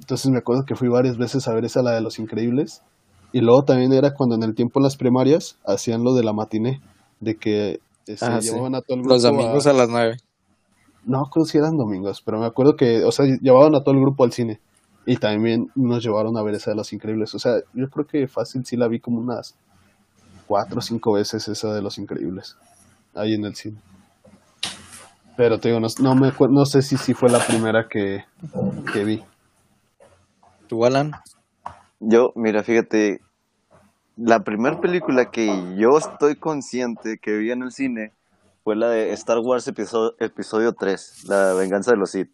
Speaker 4: Entonces me acuerdo que fui varias veces a ver esa, la de Los Increíbles. Y luego también era cuando en el tiempo en las primarias hacían lo de la matiné, de que este, ah, llevaban a todo el grupo.
Speaker 2: Los domingos a, las nueve.
Speaker 4: No creo si eran domingos, pero me acuerdo que, o sea, llevaban a todo el grupo al cine. Y también nos llevaron a ver esa de Los Increíbles. O sea, yo creo que fácil sí la vi como unas cuatro o cinco veces esa de Los Increíbles. Ahí en el cine. Pero te digo, no, me, no sé si, si fue la primera que, que vi.
Speaker 2: ¿Tú, Alan?
Speaker 1: Yo, mira, fíjate, la primera película que yo estoy consciente que vi en el cine fue la de Star Wars episodio, episodio 3, La venganza de los Sith.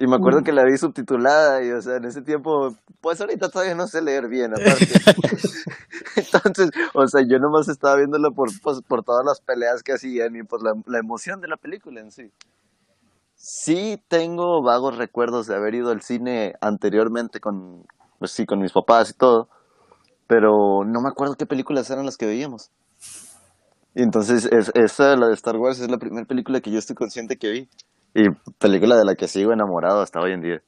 Speaker 1: Y me acuerdo mm. que la vi subtitulada y, o sea, en ese tiempo, pues ahorita todavía no sé leer bien, [laughs] aparte. Entonces, o sea, yo nomás estaba viéndolo por, pues, por todas las peleas que hacían y por la, la emoción de la película en sí. Sí tengo vagos recuerdos de haber ido al cine anteriormente con, pues sí, con mis papás y todo, pero no me acuerdo qué películas eran las que veíamos. Y entonces, es, esa, la de Star Wars, es la primera película que yo estoy consciente que vi. Y película de la que sigo enamorado hasta hoy en día.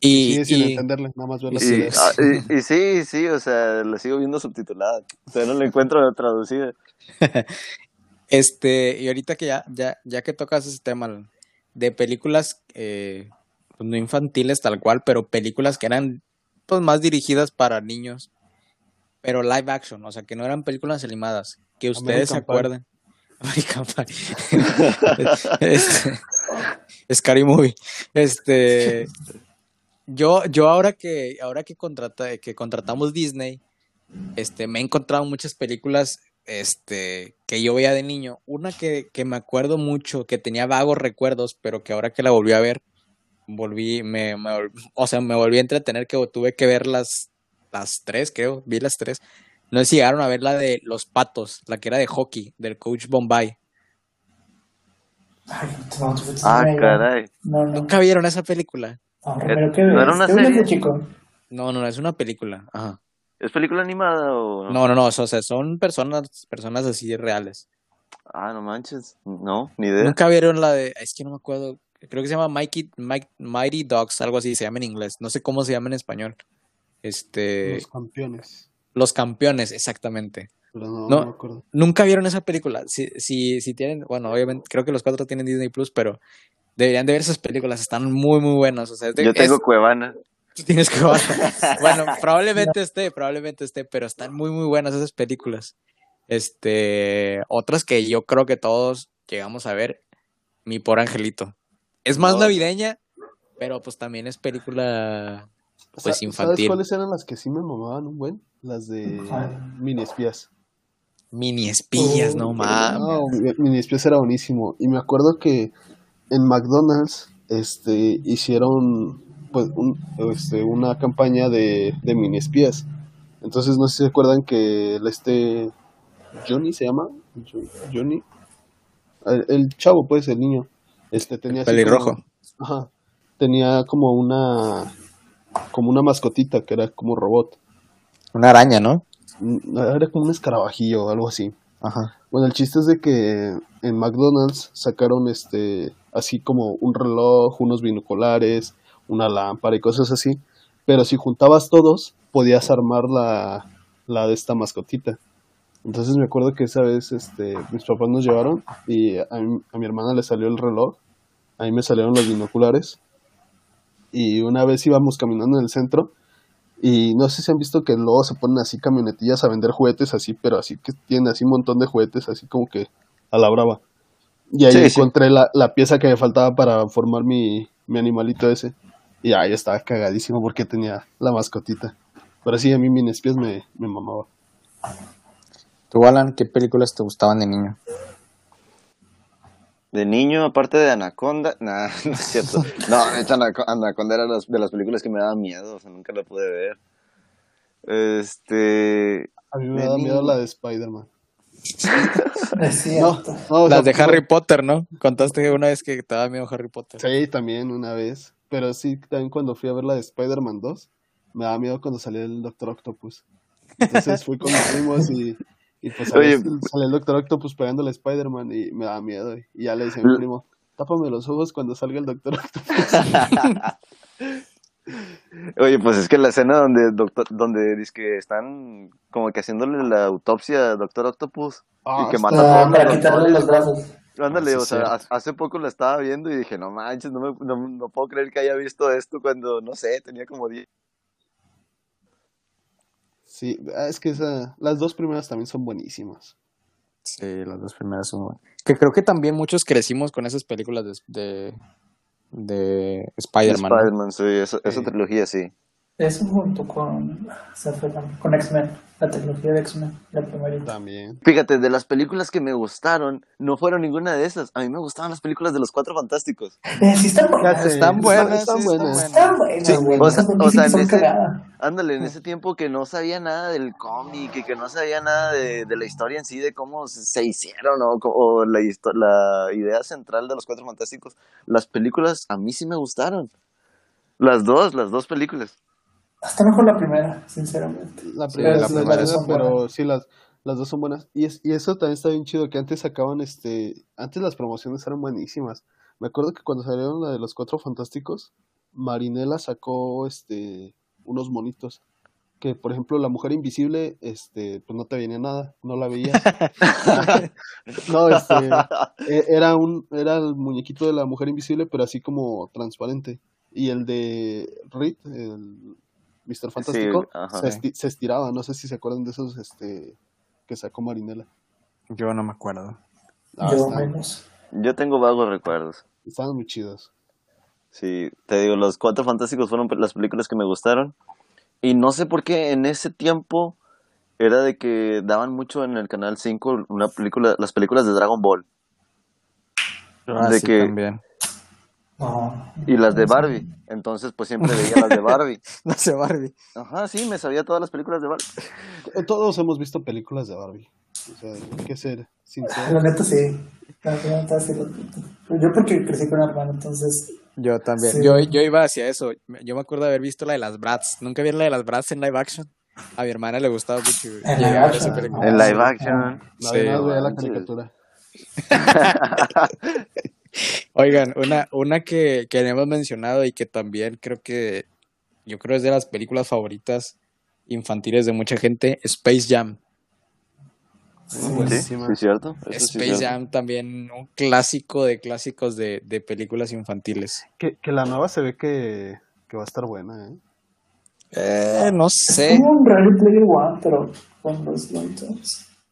Speaker 4: Y, sí, sin entenderle, nada más verla.
Speaker 1: Y, ah, y, [laughs] y, sí, sí, o sea, la sigo viendo subtitulada. O sea, no la encuentro traducida. [laughs]
Speaker 2: este, y ahorita que ya, ya, ya que tocas ese tema de películas, eh, pues no infantiles tal cual, pero películas que eran pues más dirigidas para niños, pero live action, o sea, que no eran películas animadas, que ustedes se acuerden. Este, Scary Movie. Este, yo, yo ahora que, ahora que, contrata, que contratamos Disney, este, me he encontrado muchas películas este, que yo veía de niño. Una que, que me acuerdo mucho, que tenía vagos recuerdos, pero que ahora que la volví a ver, volví, me, o sea, me volví a entretener que tuve que ver las, las tres, creo, vi las tres. No sé si llegaron a ver la de Los Patos, la que era de hockey, del coach Bombay.
Speaker 1: ah, caray.
Speaker 2: ¿Nunca vieron esa película?
Speaker 3: ¿No era una serie? Chico?
Speaker 2: No, no, es una película. Ajá.
Speaker 1: ¿Es película animada o...?
Speaker 2: No, no, no, o sea, son personas, personas así reales.
Speaker 1: Ah, no manches. No, ni idea.
Speaker 2: Nunca vieron la de... Es que no me acuerdo. Creo que se llama Mikey, Mighty Dogs, algo así se llama en inglés. No sé cómo se llama en español. Este...
Speaker 4: Los campeones.
Speaker 2: Los campeones, exactamente. no, nunca vieron esa película. Si, si, si tienen, bueno, obviamente creo que los cuatro tienen Disney Plus, pero deberían de ver esas películas, están muy, muy buenas. O sea,
Speaker 1: Yo tengo Cuevana.
Speaker 2: Tienes Cuevana. [laughs] bueno, probablemente esté, probablemente esté, pero están muy, muy buenas esas películas. Este, otras que yo creo que todos llegamos a ver, Mi por Angelito. Es más navideña, pero pues también es película pues infantil. ¿Sabes
Speaker 4: cuáles eran las que sí me mamaban un buen? Las de mini espías.
Speaker 2: Mini espías, no mames. No,
Speaker 4: mini espías era buenísimo. Y me acuerdo que en McDonald's este, hicieron pues, un, este, una campaña de, de mini espías. Entonces, no sé si se acuerdan que este Johnny se llama. Johnny. el, el chavo, pues, el niño, este tenía así
Speaker 2: Pelirrojo.
Speaker 4: como- ajá, tenía como una, como una mascotita que era como robot.
Speaker 2: Una araña, ¿no?
Speaker 4: Mm, Era como un escarabajillo o algo así.
Speaker 2: Ajá.
Speaker 4: Bueno, el chiste es de que en McDonald's sacaron este así como un reloj, unos binoculares, una lámpara y cosas así. Pero si juntabas todos, podías armar la, la de esta mascotita. Entonces me acuerdo que esa vez este, mis papás nos llevaron y a mi, a mi hermana le salió el reloj, a mí me salieron los binoculares. Y una vez íbamos caminando en el centro y no sé si han visto que luego se ponen así camionetillas a vender juguetes así, pero así que tienen así un montón de juguetes, así como que a la brava. Y ahí
Speaker 1: Sí, sí.
Speaker 4: encontré La, la pieza que me faltaba para formar mi, mi animalito ese. Y ahí estaba cagadísimo porque tenía la mascotita. Pero sí, a mí mis pies me, me mamaba.
Speaker 2: ¿Tú, Alan, qué películas te gustaban de niño?
Speaker 1: De niño, aparte de Anaconda, [laughs] nah, no es cierto. No, de hecho, Anaco- Anaconda era las- de las películas que me daban miedo, o sea, nunca la pude ver. Este.
Speaker 4: A mí me
Speaker 1: De
Speaker 4: da miedo la de Spider-Man. [laughs]
Speaker 3: Es
Speaker 4: No,
Speaker 3: cierto.
Speaker 4: no, o
Speaker 2: Las
Speaker 4: sea,
Speaker 2: de Harry Potter, ¿no? Contaste una vez que te daba miedo Harry Potter.
Speaker 4: Sí, también una vez. Pero sí, también cuando fui a ver la de Spider-Man 2, me daba miedo cuando salía el Doctor Octopus. Entonces fui con mis primos y, y pues
Speaker 1: Oye.
Speaker 4: sale, sale el Doctor Octopus pegándole a Spider-Man y me daba miedo. Y ya le decía a mi primo, tápame los ojos cuando salga el Doctor Octopus. [laughs]
Speaker 1: Oye, pues es que la escena donde doctor, donde dice que están como que haciéndole la autopsia a Doctor Octopus
Speaker 4: Ah,
Speaker 1: y que
Speaker 4: está-
Speaker 1: mata a
Speaker 3: Ah, para quitarle los brazos.
Speaker 1: Ándale,
Speaker 2: Sí,
Speaker 1: o sea, hace poco la estaba viendo y dije, no manches, no, me, no, no puedo creer que haya visto esto cuando, no sé, tenía como 10.
Speaker 4: Sí, ah, es que esa, las dos primeras también son buenísimas.
Speaker 2: Sí, las dos primeras son buenas. Que creo que también muchos crecimos con esas películas de, de, de Spider-Man. ¿no?
Speaker 1: Spider-Man, sí, esa, esa
Speaker 2: Sí.
Speaker 1: trilogía, sí.
Speaker 3: Eso junto con, con X-Men, la tecnología de X-Men, la primerita.
Speaker 4: También.
Speaker 1: Fíjate, de las películas que me gustaron, no fueron ninguna de esas. A mí me gustaban las películas de los Cuatro Fantásticos.
Speaker 3: Eh, sí están buenas.
Speaker 2: Están buenas,
Speaker 4: Están
Speaker 2: sí,
Speaker 4: buenas.
Speaker 3: Están buenas,
Speaker 1: Sí, o sea-
Speaker 3: Esas
Speaker 1: o sea, en
Speaker 3: son
Speaker 1: ese-
Speaker 3: cagadas.
Speaker 1: Ándale, en ese tiempo que no sabía nada del cómic y que no sabía nada de, de la historia en sí, de cómo se, hicieron o, o la, la idea central de los Cuatro Fantásticos, las películas a mí sí me gustaron. Las dos, las dos películas.
Speaker 3: Está mejor la primera, sinceramente.
Speaker 4: La
Speaker 2: Sí,
Speaker 4: primera es la
Speaker 2: primera
Speaker 3: son
Speaker 4: pero
Speaker 3: buenas.
Speaker 4: sí, las, las dos son buenas. Y, es, y eso también está bien chido, que antes sacaban, este, antes las promociones eran buenísimas. Me acuerdo que cuando salieron la de los Cuatro Fantásticos, Marinela sacó, este, unos monitos. Que, por ejemplo, la Mujer Invisible, este, pues no te venía nada, no la veías. [laughs] no, este, e- era un, era el muñequito de la Mujer Invisible, pero así como transparente. Y el de Reed, el Mr. Fantástico, se, esti- se estiraba. No sé si se acuerdan de esos este, que sacó Marinela.
Speaker 2: Yo no me acuerdo.
Speaker 4: Ah,
Speaker 3: Yo
Speaker 4: estaban,
Speaker 3: menos.
Speaker 1: Yo tengo vagos recuerdos.
Speaker 4: estaban muy chidos.
Speaker 1: Sí, te digo, los Cuatro Fantásticos fueron las películas que me gustaron. Y no sé por qué en ese tiempo era de que daban mucho en el Canal 5 una película, las películas de Dragon Ball
Speaker 2: Ah,
Speaker 1: De
Speaker 2: sí,
Speaker 1: que-
Speaker 2: también.
Speaker 3: No.
Speaker 1: y las de Barbie. Entonces, pues siempre veía las de Barbie. [laughs]
Speaker 2: No sé, Barbie.
Speaker 1: Ajá, sí, me sabía todas las películas de Barbie.
Speaker 4: Eh, Todos hemos visto películas de Barbie. O sea, hay que ser
Speaker 3: La
Speaker 4: sincero.
Speaker 3: neta sí. La neta sí. Yo porque crecí con un hermano, entonces.
Speaker 2: Yo también.
Speaker 3: Sí.
Speaker 2: Yo, yo iba hacia eso. Yo me acuerdo de haber visto la de las Bratz. ¿Nunca vieron la de las Bratz en live action? A mi hermana le gustaba mucho.
Speaker 3: En live
Speaker 2: a ver esa
Speaker 3: action.
Speaker 2: película.
Speaker 1: En live
Speaker 3: sí.
Speaker 1: action.
Speaker 4: No,
Speaker 2: Sí,
Speaker 4: veía la caricatura. [laughs] [laughs]
Speaker 2: Oigan, una, una que, que hemos mencionado y que también creo que yo creo es de las películas favoritas infantiles de mucha gente, Space Jam.
Speaker 1: Sí, sí,
Speaker 4: Buenísima.
Speaker 1: sí, cierto. Eso sí es
Speaker 2: Space
Speaker 1: cierto.
Speaker 2: Jam también un clásico de clásicos de, de películas infantiles.
Speaker 4: Que, que la nueva se ve que, que va a estar buena, ¿eh?
Speaker 2: Eh, no
Speaker 3: Es
Speaker 2: sé.
Speaker 3: como un Ready Player One, pero con los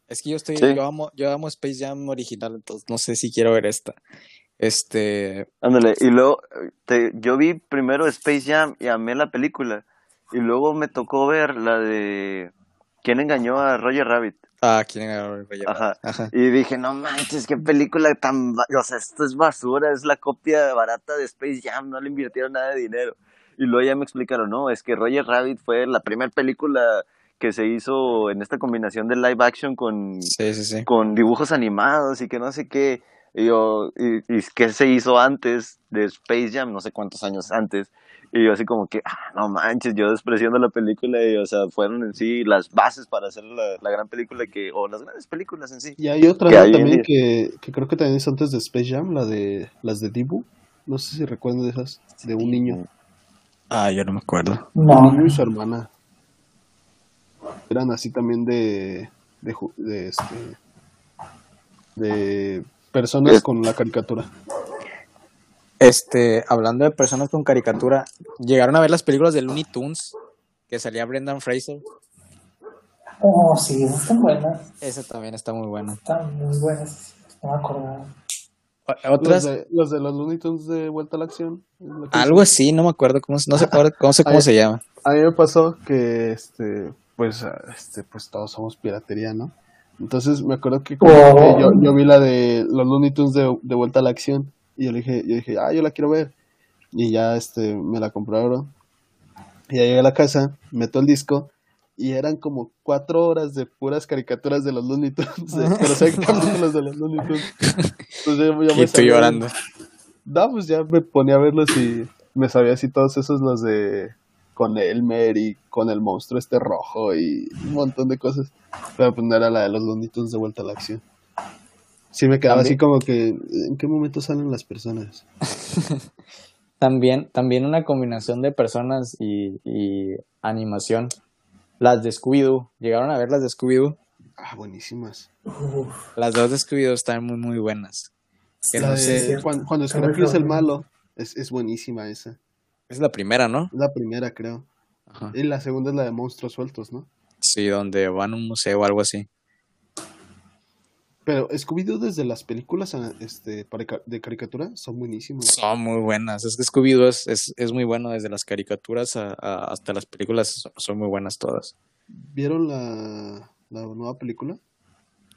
Speaker 2: Es que yo estoy,
Speaker 1: Sí.
Speaker 2: yo amo, yo amo Space Jam original, entonces no sé si quiero ver esta. Este,
Speaker 1: Ándale, y luego te- yo vi primero Space Jam y amé la película. Y luego me tocó ver la de ¿Quién engañó a Roger Rabbit?
Speaker 2: ah, ¿quién agarró el relleno?
Speaker 1: Ajá.
Speaker 2: Ajá.
Speaker 1: Y dije, no manches, qué película tan... O sea, esto es basura, es la copia barata de Space Jam, no le invirtieron nada de dinero. Y luego ya me explicaron, no, es que Roger Rabbit fue la primera película que se hizo en esta combinación de live action con,
Speaker 2: Sí, sí, sí.
Speaker 1: con dibujos animados y que no sé qué. Y yo, y, y qué se hizo antes de Space Jam, no sé cuántos años antes. Y yo así como que, ah, no manches, yo despreciando la película y, o sea, fueron en sí las bases para hacer la, la gran película que, o las grandes películas en sí.
Speaker 4: Y hay otra también que, que creo que también es antes de Space Jam, la de las de Dibu. No sé si recuerdan de esas, de un niño.
Speaker 2: Ah, yo no me acuerdo.
Speaker 4: Un
Speaker 3: No,
Speaker 4: niño y su hermana. Eran así también de, de, de este, de personas
Speaker 1: Es-
Speaker 4: con la caricatura.
Speaker 2: Este, hablando de personas con caricatura, ¿llegaron a ver las películas de Looney Tunes? Que salía Brendan Fraser.
Speaker 3: oh, sí, esas están buenas.
Speaker 2: Esa también está muy buena.
Speaker 3: Están muy buenas. No me acordaba.
Speaker 2: O-
Speaker 4: Los
Speaker 2: Otras,
Speaker 4: de, los de los Looney Tunes de Vuelta a la Acción.
Speaker 2: algo así, no me acuerdo cómo, se- no sé, acuerdo- cómo se llama.
Speaker 4: A mí me pasó que, este, pues, este, pues todos somos piratería, ¿no? Entonces me acuerdo que, como
Speaker 3: Oh.
Speaker 4: yo, yo vi la de los Looney Tunes de, de Vuelta a la Acción y yo le dije, yo dije, ah, yo la quiero ver. Y ya, este, me la compraron. Y ya llegué a la casa, meto el disco y eran como cuatro horas de puras caricaturas de los Looney Tunes, de- pero exactamente los de los Looney Tunes. Entonces yo, yo [laughs]
Speaker 2: Y
Speaker 4: me
Speaker 2: estoy llorando.
Speaker 4: no, pues ya me ponía a verlos y me sabía así todos esos los de con Elmer y con el monstruo este rojo y un montón de cosas. Pero pues no era la de los Looney Tunes de vuelta a la acción. Sí me quedaba así como que ¿en qué momento salen las personas? [laughs]
Speaker 2: También, también una combinación de personas y, y animación. Las de Scooby-Doo. ¿Llegaron a ver las de Scooby-Doo?
Speaker 4: Ah, buenísimas.
Speaker 3: Uf,
Speaker 2: Las dos de Scooby-Doo están muy, muy buenas. Que no sé.
Speaker 4: cuando, cuando Scrappy es el malo. Es, es buenísima esa.
Speaker 2: Es la primera, ¿no?
Speaker 4: Es la primera, creo.
Speaker 2: Ajá.
Speaker 4: Y la segunda es la de monstruos sueltos, ¿no?
Speaker 2: Sí, donde van a un museo o algo así.
Speaker 4: Pero Scooby-Doo desde las películas ah, este, de caricatura son buenísimas.
Speaker 2: Son muy buenas. Es que Scooby-Doo es, es, es muy bueno desde las caricaturas a- a- hasta las películas. Son, muy buenas todas.
Speaker 4: ¿Vieron la, la nueva película?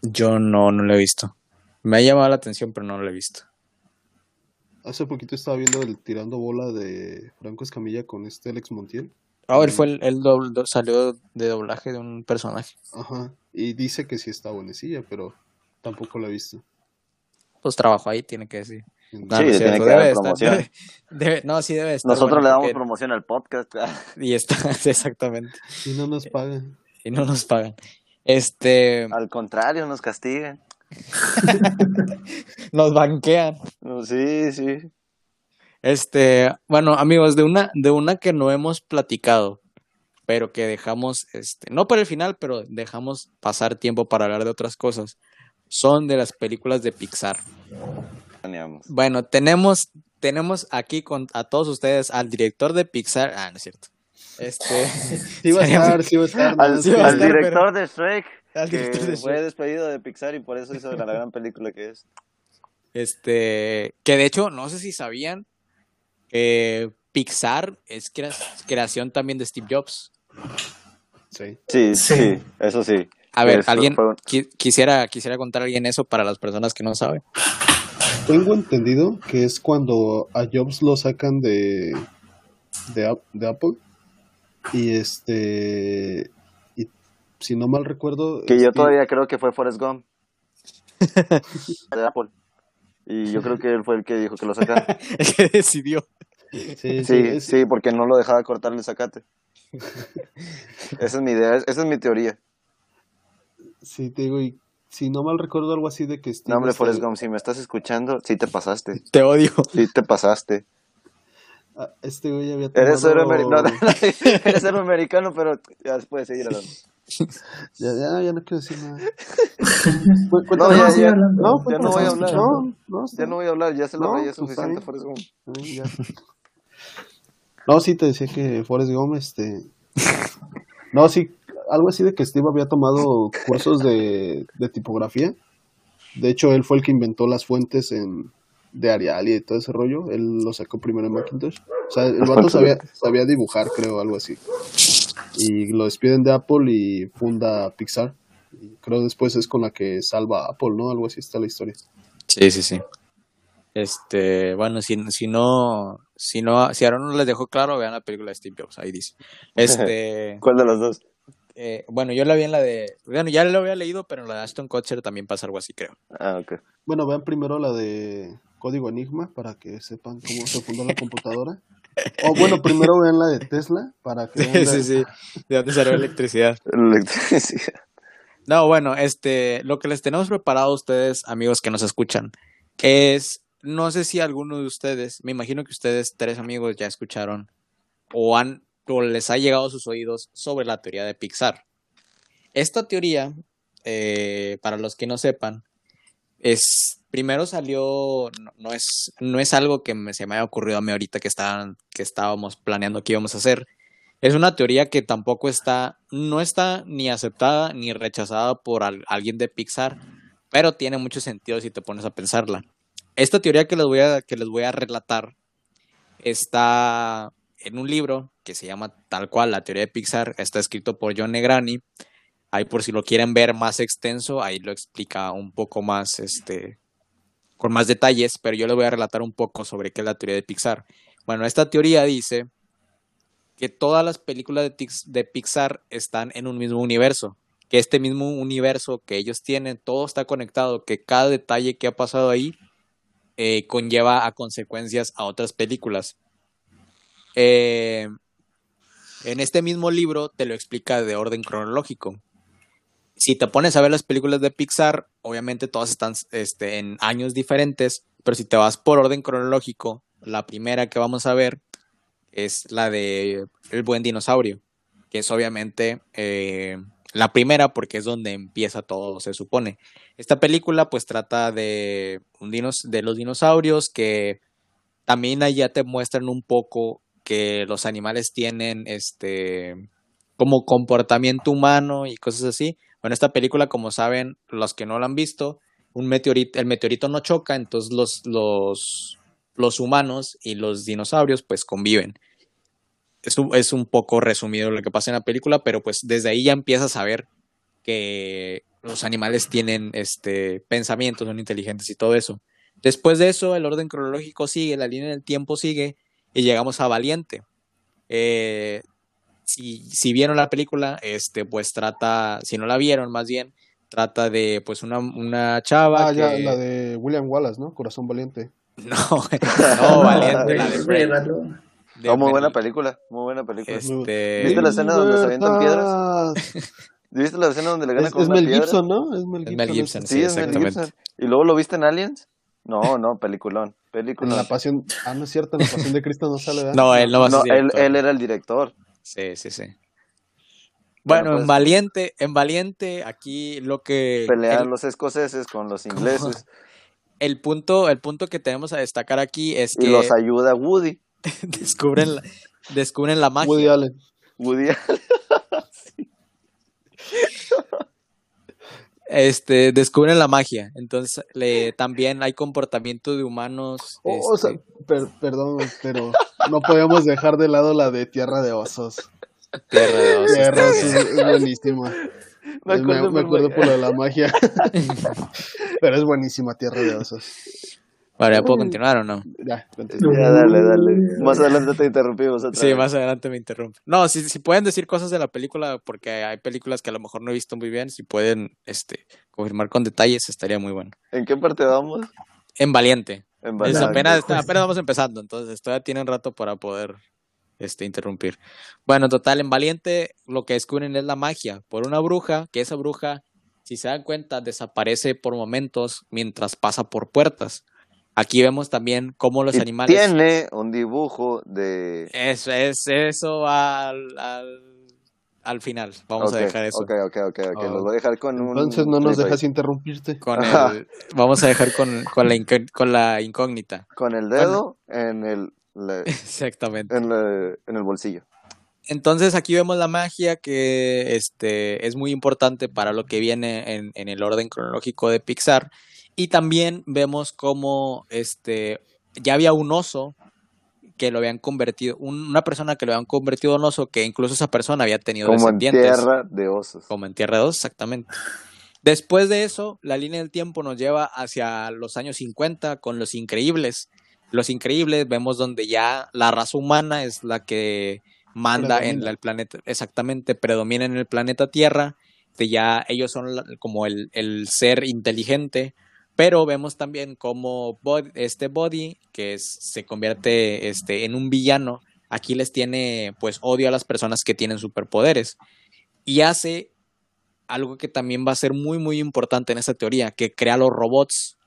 Speaker 2: Yo no, no lo he visto. Me ha llamado la atención, pero no lo he visto.
Speaker 4: Hace poquito estaba viendo el tirando bola de Franco Escamilla con este Alex Montiel.
Speaker 2: Ah, él fue el, él dobl- do- salió de doblaje de un personaje.
Speaker 4: Ajá. Y dice que sí está buenecilla, pero tampoco la he visto.
Speaker 2: Pues trabajó ahí, tiene que decir. No,
Speaker 1: Sí,
Speaker 2: no
Speaker 1: tiene
Speaker 2: cierto,
Speaker 1: que dar
Speaker 2: debe estar-
Speaker 1: promoción.
Speaker 2: debe- debe- no, sí debe estar.
Speaker 1: Nosotros
Speaker 2: bueno
Speaker 1: le damos
Speaker 2: porque-
Speaker 1: promoción al podcast. [laughs]
Speaker 2: Y está, [laughs] exactamente.
Speaker 4: Y no nos pagan.
Speaker 2: Y no nos pagan. Este,
Speaker 1: Al contrario, nos castigan. [laughs]
Speaker 2: nos banquean.
Speaker 1: No, Sí, sí.
Speaker 2: Este, bueno, amigos, de una, de una que no hemos platicado, pero que dejamos, este, no para el final, pero dejamos pasar tiempo para hablar de otras cosas, son de las películas de Pixar.
Speaker 1: Planeamos.
Speaker 2: Bueno, tenemos, tenemos aquí con a todos ustedes al director de Pixar. Ah, no es cierto. Este, [laughs]
Speaker 4: Sí va a estar, sí va a estar.
Speaker 1: Al, [laughs]
Speaker 4: no,
Speaker 2: sí va a
Speaker 1: al
Speaker 2: estar,
Speaker 1: director de Shrek,
Speaker 2: al
Speaker 1: que
Speaker 2: director de
Speaker 1: fue
Speaker 2: Shrek.
Speaker 1: despedido de Pixar y por eso hizo la gran película que es.
Speaker 2: Este, que de hecho, no sé si sabían, que Pixar es crea- creación también de Steve Jobs.
Speaker 4: Sí.
Speaker 1: Sí,
Speaker 3: Sí.
Speaker 1: sí, eso sí.
Speaker 2: A ver,
Speaker 1: Eso
Speaker 2: alguien
Speaker 1: fue un-
Speaker 2: qui- quisiera, quisiera contar a alguien eso para las personas que no saben.
Speaker 4: Tengo entendido que es cuando a Jobs lo sacan de, de Apple. Y este. Si no mal recuerdo.
Speaker 1: Que yo
Speaker 4: Steve-
Speaker 1: todavía creo que fue Forrest Gump. [laughs] de Apple. Y yo creo que él fue el que dijo que lo sacaran. [laughs]
Speaker 2: El que decidió.
Speaker 4: Sí, sí,
Speaker 1: Sí, porque no lo dejaba cortarle el zacate. [laughs] Esa es mi idea, esa es mi teoría.
Speaker 4: sí, te digo, y si no mal recuerdo algo así de que Steve
Speaker 1: No, hombre,
Speaker 4: este,
Speaker 1: Forrest Gump, si me estás escuchando, sí te pasaste.
Speaker 2: Te odio.
Speaker 1: Sí te pasaste.
Speaker 4: ah, este güey había tomado...
Speaker 1: Eres héroe americano, eres héroe americano, pero ya puedes seguir hablando. [laughs]
Speaker 4: Ya, ya, ya no quiero decir nada. [laughs]
Speaker 1: No, ya, no, ya no voy a hablar.
Speaker 4: No,
Speaker 1: Ya no voy a hablar, ya se lo
Speaker 4: No,
Speaker 1: reí, es
Speaker 4: pues,
Speaker 1: suficiente. Forrest Gump. [laughs]
Speaker 4: No, sí, te decía que Forrest Gump, este... No, sí, algo así de que Steve había tomado cursos de, de tipografía. De hecho, él fue el que inventó las fuentes en, de Arial y todo ese rollo. Él lo sacó primero en Macintosh. O sea, el vato sabía, sabía dibujar, creo, algo así. Y lo despiden de Apple y funda Pixar. Y creo después es con la que salva a Apple, ¿no? Algo así está la historia.
Speaker 2: Sí, sí, sí. Este, bueno, si, si no, si no, si Aaron no les dejó claro, vean la película de Steve Jobs, ahí dice. [laughs] Este,
Speaker 1: ¿Cuál de los dos?
Speaker 2: Eh, bueno, yo la vi en la de. Bueno, ya lo había leído, pero en la de Ashton Kutcher también pasa algo así, creo.
Speaker 1: Ah, ok.
Speaker 4: Bueno, vean primero la de Código Enigma para que sepan cómo se fundó la computadora. O bueno, primero vean la de Tesla para que [laughs] vean
Speaker 2: Sí,
Speaker 4: la-
Speaker 2: sí, sí. ¿De dónde salió la electricidad?
Speaker 1: Electricidad.
Speaker 2: No, bueno, este, lo que les tenemos preparado a ustedes, amigos que nos escuchan, es, no sé si alguno de ustedes, me imagino que ustedes, tres amigos, ya escucharon o han, les ha llegado a sus oídos sobre la teoría de Pixar. Esta teoría, eh, para los que no sepan, es, primero salió, no, es, no es algo que se me haya ocurrido a mí ahorita que que estábamos planeando que íbamos a hacer. Es una teoría que tampoco está, no está ni aceptada ni rechazada por al- alguien de Pixar, pero tiene mucho sentido si te pones a pensarla. Esta teoría que les voy a, que les voy a relatar está en un libro que se llama tal cual La teoría de Pixar, está escrito por John Negrani. Ahí por si lo quieren ver más extenso, ahí lo explica un poco más, este, con más detalles, pero yo les voy a relatar un poco sobre qué es la teoría de Pixar. Bueno, esta teoría dice que todas las películas de, de Pixar están en un mismo universo, que este mismo universo que ellos tienen, todo está conectado, que cada detalle que ha pasado ahí eh, conlleva a consecuencias a otras películas. Eh, en este mismo libro te lo explica de orden cronológico. Si te pones a ver las películas de Pixar, obviamente todas están este, en años diferentes, pero si te vas por orden cronológico, la primera que vamos a ver es la de El buen dinosaurio, que es obviamente eh, la primera porque es donde empieza todo, se supone. Esta película pues trata de, de los dinosaurios que también ya te muestran un poco que los animales tienen este como comportamiento humano y cosas así. Bueno, esta película, como saben, los que no la han visto, un meteorito, el meteorito no choca, entonces los, los, los humanos y los dinosaurios pues conviven. Es un, es un poco resumido lo que pasa en la película, pero pues desde ahí ya empiezas a ver que los animales tienen este pensamientos, son inteligentes y todo eso. Después de eso, el orden cronológico sigue, la línea del tiempo sigue y llegamos a Valiente. Eh, si, si vieron la película, este, pues trata, si no la vieron, más bien, trata de pues una, una chava
Speaker 4: Ah, ya, la de William Wallace, ¿no? Corazón Valiente. [laughs]
Speaker 2: No, no, Valiente, la de. De
Speaker 1: Oh, muy buena
Speaker 2: Mel-
Speaker 1: película, muy buena película.
Speaker 2: Este,
Speaker 1: ¿Viste la escena donde se avientan
Speaker 4: ¡Libertad!
Speaker 1: ¿Viste la escena donde le gana
Speaker 4: Es,
Speaker 1: con
Speaker 4: es
Speaker 1: una
Speaker 4: Mel
Speaker 1: piedra?
Speaker 4: Gibson, ¿no? Es Mel
Speaker 2: Es
Speaker 4: Gibson.
Speaker 2: Mel
Speaker 4: ese.
Speaker 2: Gibson,
Speaker 1: Sí,
Speaker 2: Sí,
Speaker 1: es Mel
Speaker 2: exactamente.
Speaker 1: Gibson. ¿Y luego lo viste en Aliens? No, no, peliculón.
Speaker 4: En
Speaker 1: Película.
Speaker 4: la pasión. Ah, no es cierto, en la pasión de Cristo no sale, ¿verdad?
Speaker 2: No, él no va a ser
Speaker 1: No, él, él era el director.
Speaker 2: Sí, sí, sí.
Speaker 1: Bueno,
Speaker 2: Bueno,
Speaker 1: pues-
Speaker 2: en Valiente, en Valiente, aquí lo que
Speaker 1: Pelean
Speaker 2: el,
Speaker 1: los escoceses con los ingleses
Speaker 2: el punto, el punto que tenemos a destacar aquí es
Speaker 1: y
Speaker 2: que
Speaker 1: los ayuda Woody. [laughs]
Speaker 2: descubren, la- descubren la magia.
Speaker 4: Woody Allen.
Speaker 1: Woody [laughs] [laughs]
Speaker 2: Este, descubren la magia. Entonces, le, también hay comportamiento de humanos.
Speaker 4: Oh, o sea,
Speaker 2: este,
Speaker 4: per- perdón, pero no podemos dejar de lado la de Tierra de Osos.
Speaker 2: tierra de osos
Speaker 4: Tierra de Osos
Speaker 2: también.
Speaker 4: es buenísima.
Speaker 1: Me acuerdo
Speaker 4: me
Speaker 1: por-
Speaker 4: acuerdo por lo de la magia. [laughs] pero es buenísima Tierra de Osos.
Speaker 2: ¿Ya puedo continuar o no?
Speaker 4: Ya, continúa.
Speaker 1: Ya, dale, dale. Más adelante te interrumpimos otra
Speaker 2: Sí,
Speaker 1: vez.
Speaker 2: más adelante me interrumpe. No, si, si pueden decir cosas de la película, porque hay películas que a lo mejor no he visto muy bien, si pueden este, confirmar con detalles, estaría muy bueno.
Speaker 1: ¿En qué parte vamos?
Speaker 2: En Valiente.
Speaker 1: En
Speaker 2: Es
Speaker 1: Valiente.
Speaker 2: apenas, apenas vamos empezando, entonces todavía tienen rato para poder este, interrumpir. Bueno, en total, en Valiente lo que descubren es la magia por una bruja, que esa bruja, si se dan cuenta, desaparece por momentos mientras pasa por puertas. Aquí vemos también cómo los
Speaker 1: Y
Speaker 2: animales...
Speaker 1: Tiene un dibujo de.
Speaker 2: Eso, es, eso va al, al, al final. Vamos a dejar eso.
Speaker 1: Ok, ok, ok, ok. Los voy a dejar con un.
Speaker 4: Entonces no nos dejas interrumpirte.
Speaker 2: Con el, vamos a dejar con, con, la, inc- con la incógnita.
Speaker 1: Con el dedo en, el, la- [laughs]
Speaker 2: Exactamente.
Speaker 1: en, la- en el bolsillo.
Speaker 2: Entonces aquí vemos la magia que este, es muy importante para lo que viene en, en el orden cronológico de Pixar. Y también vemos cómo este, ya había un oso que lo habían convertido, un- una persona que lo habían convertido en oso, que incluso esa persona había tenido
Speaker 1: Como en
Speaker 2: descendientes.
Speaker 1: tierra de osos.
Speaker 2: Como en Tierra 2, exactamente. Después de eso, la línea del tiempo nos lleva hacia los años 50 con Los Increíbles. Los Increíbles vemos donde ya la raza humana es la que manda en
Speaker 4: Predomina.
Speaker 2: el planeta, exactamente, predomina en el planeta Tierra, que ya ellos son la- como el, el ser inteligente, pero vemos también Bod- este Body, que se convierte este, en un villano, aquí les tiene pues odio a las personas que tienen superpoderes y hace algo que también va a ser muy muy importante en esta teoría, que crea los robots,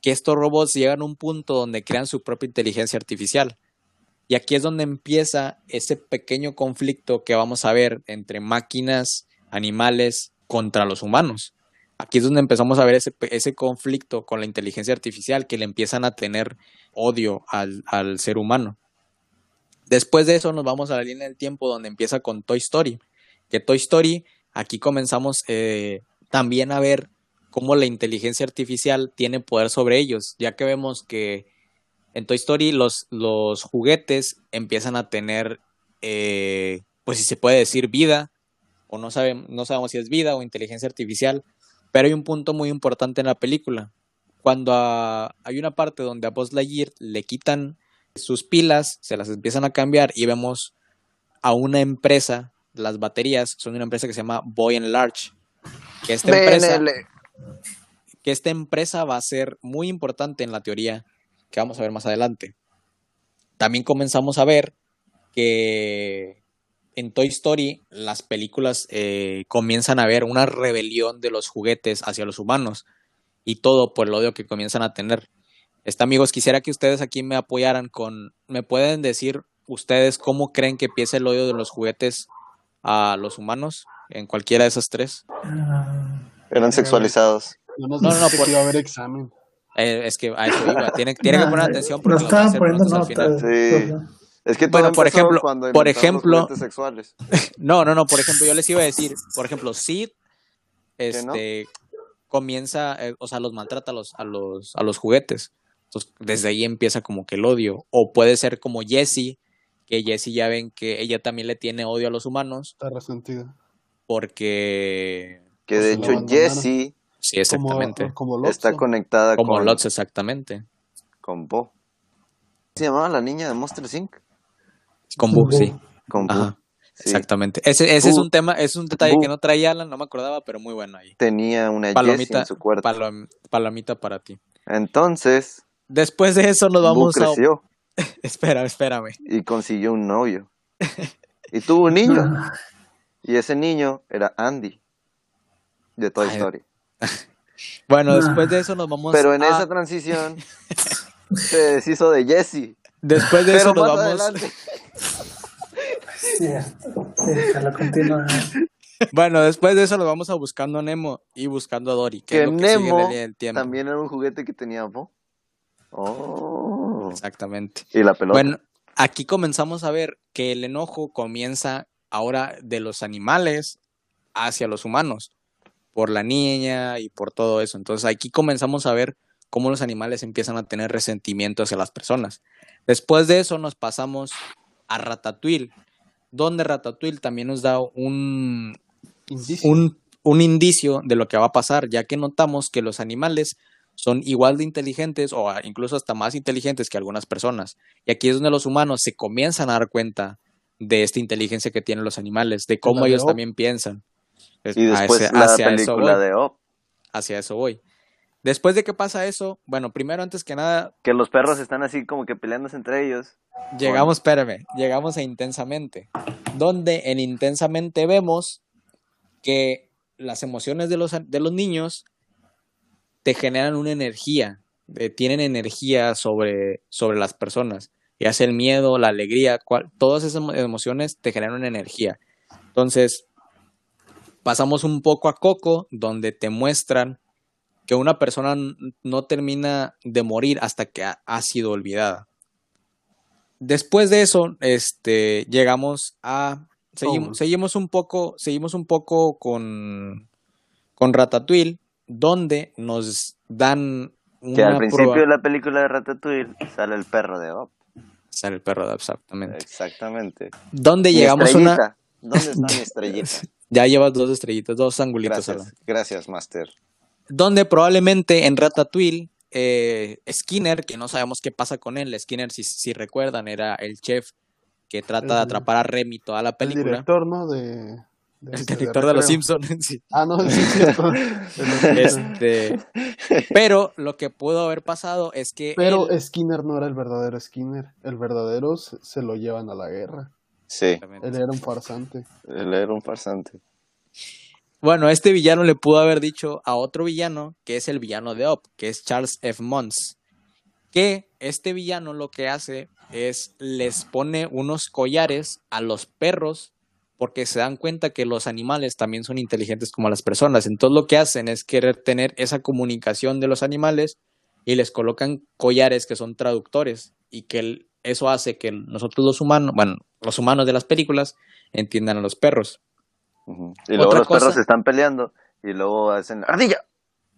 Speaker 2: que estos robots llegan a un punto donde crean su propia inteligencia artificial. Y aquí es donde empieza ese pequeño conflicto que vamos a ver entre máquinas, animales contra los humanos. Aquí es donde empezamos a ver ese, conflicto con la inteligencia artificial, que le empiezan a tener odio al, ser humano. Después de eso nos vamos a la línea del tiempo donde empieza con Toy Story. Que Toy Story, aquí comenzamos eh, también a ver cómo la inteligencia artificial tiene poder sobre ellos, ya que vemos que en Toy Story los, juguetes empiezan a tener, eh, pues si se puede decir, vida, o no, no sabemos si es vida o inteligencia artificial, pero hay un punto muy importante en la película. Cuando a- hay una parte donde a Buzz Lightyear le quitan sus pilas, se las empiezan a cambiar y vemos a una empresa, las baterías son una empresa que se llama Boy and Large, que esta empresa que esta empresa va a ser muy importante en la teoría que vamos a ver más adelante. También comenzamos a ver que en Toy Story las películas eh, comienzan a ver una rebelión de los juguetes hacia los humanos y todo por el odio que comienzan a tener. Este, amigos, quisiera que ustedes aquí me apoyaran con, ¿me pueden decir ustedes cómo creen que empieza el odio de los juguetes a los humanos en cualquiera de esas tres?
Speaker 3: Ah,
Speaker 1: Eran sexualizados.
Speaker 4: No,
Speaker 2: No, no, no, por-
Speaker 4: iba a haber examen.
Speaker 2: Eh, es que a eso iba. Tienen, tienen que poner atención porque a
Speaker 3: estaban poniendo
Speaker 2: notas.
Speaker 1: Sí. Es que
Speaker 2: Bueno, por ejemplo-
Speaker 1: cuando
Speaker 2: por
Speaker 1: los
Speaker 2: ejemplo-
Speaker 1: juguetes sexuales. [laughs]
Speaker 2: No, no, no. Por ejemplo, yo les iba a decir, por ejemplo, Sid,
Speaker 1: no?
Speaker 2: este, comienza, eh, o sea, los maltrata a los, a los, a los juguetes. Entonces, desde ahí empieza como que el odio. O puede ser como Jessie, que Jessie ya ven que ella también le tiene odio a los humanos
Speaker 4: Está resentida.
Speaker 2: porque,
Speaker 1: Que de hecho. Jessie
Speaker 2: sí, exactamente.
Speaker 4: Como, como Lotso.
Speaker 1: está conectada
Speaker 2: Como
Speaker 1: con,
Speaker 2: Lotz, exactamente.
Speaker 1: con Bo. ¿Se llamaba la niña de Monster Inc?
Speaker 2: Con Boo, sí.
Speaker 1: Con.
Speaker 2: Ajá.
Speaker 1: Sí.
Speaker 2: Exactamente. Ese, ese es
Speaker 1: Boo.
Speaker 2: un tema, es un detalle
Speaker 1: Boo.
Speaker 2: que no traía Alan, no me acordaba, pero muy bueno ahí.
Speaker 1: Tenía una Jessie
Speaker 2: Palomita,
Speaker 1: en su cuarto.
Speaker 2: palom- palomita para ti.
Speaker 1: Entonces,
Speaker 2: Después de eso nos
Speaker 1: Boo
Speaker 2: vamos a...
Speaker 1: creció [laughs]
Speaker 2: Espera, espérame.
Speaker 1: y consiguió un novio. Y tuvo un niño.
Speaker 3: ah, [laughs]
Speaker 1: Y ese niño era Andy. De Toy
Speaker 2: Ay,
Speaker 1: Story. [laughs]
Speaker 2: Bueno,
Speaker 3: Ah.
Speaker 2: después de eso nos vamos
Speaker 1: Pero en
Speaker 2: a...
Speaker 1: esa transición se deshizo de Jessie.
Speaker 2: Después de
Speaker 1: Pero
Speaker 2: eso nos vamos...
Speaker 1: adelante.
Speaker 3: sí, continuar.
Speaker 2: Bueno, después de eso nos vamos a buscando a Nemo y buscando a Dory. Que,
Speaker 1: Que
Speaker 2: es lo que sigue en
Speaker 1: Nemo
Speaker 2: del tiempo.
Speaker 1: también era un juguete que tenía Bo. Oh.
Speaker 2: Exactamente.
Speaker 1: Y la pelota.
Speaker 2: Bueno, aquí comenzamos a ver que el enojo comienza ahora de los animales hacia los humanos, por la niña y por todo eso. Entonces aquí comenzamos a ver cómo los animales empiezan a tener resentimiento hacia las personas. Después de eso nos pasamos a Ratatouille, donde Ratatouille también nos da un,
Speaker 4: Indicio.
Speaker 2: un, un indicio de lo que va a pasar, ya que notamos que los animales son igual de inteligentes o incluso hasta más inteligentes que algunas personas. Y aquí es donde los humanos se comienzan a dar cuenta de esta inteligencia que tienen los animales, de cómo
Speaker 4: la
Speaker 2: ellos también piensan.
Speaker 1: Y después la
Speaker 2: hacia eso
Speaker 1: película
Speaker 2: voy,
Speaker 1: de Up.
Speaker 2: hacia eso voy. Después de que pasa eso, bueno, primero antes que nada,
Speaker 1: Que los perros están así como que peleándose entre ellos.
Speaker 2: llegamos, espérame, llegamos a Intensamente, donde en Intensamente vemos que las emociones de los, de los niños te generan una energía, eh, tienen energía sobre, sobre las personas, ya sea el miedo, la alegría, cual- todas esas emo- emociones te generan una energía. Entonces, pasamos un poco a Coco, donde te muestran que una persona no termina de morir hasta que ha, ha sido olvidada. Después de eso, este, llegamos a seguimos,
Speaker 4: Oh.
Speaker 2: seguimos un poco, seguimos un poco con con Ratatouille, donde nos dan
Speaker 1: Que al principio
Speaker 2: prueba-
Speaker 1: de la película de Ratatouille sale el perro de Up.
Speaker 2: Sale el perro, exactamente.
Speaker 1: Exactamente.
Speaker 2: Donde
Speaker 1: Mi
Speaker 2: llegamos a una
Speaker 1: estrellita. ¿Dónde está mi [laughs] estrellita?
Speaker 2: ya llevas dos estrellitas, dos angulitos.
Speaker 1: Gracias, gracias, Master.
Speaker 2: Donde probablemente en Ratatouille eh, Skinner, que no sabemos qué pasa con él, Skinner si, si recuerdan era el chef que trata de
Speaker 4: El-
Speaker 2: atrapar a Remy toda la
Speaker 4: El
Speaker 2: película.
Speaker 4: director, ¿no? De, de
Speaker 2: el
Speaker 4: este,
Speaker 2: director de Los. Simpsons. [laughs] sí.
Speaker 4: Ah, no, sí. [laughs]
Speaker 2: Este, pero lo que pudo haber pasado es que
Speaker 4: Pero
Speaker 2: él-
Speaker 4: Skinner no era el verdadero Skinner. El verdadero se, se lo llevan a la guerra.
Speaker 1: Sí,
Speaker 4: Él era un farsante.
Speaker 1: él era un farsante.
Speaker 2: Bueno, este villano le pudo haber dicho a otro villano, que es el villano de Up, que es Charles F. Mons, que este villano lo que hace es les pone unos collares a los perros porque se dan cuenta que los animales también son inteligentes como las personas. Entonces lo que hacen es querer tener esa comunicación de los animales y les colocan collares que son traductores y que eso hace que nosotros los humanos, bueno, los humanos de las películas entiendan a los perros.
Speaker 1: Y luego los perros se están peleando y luego hacen ardilla.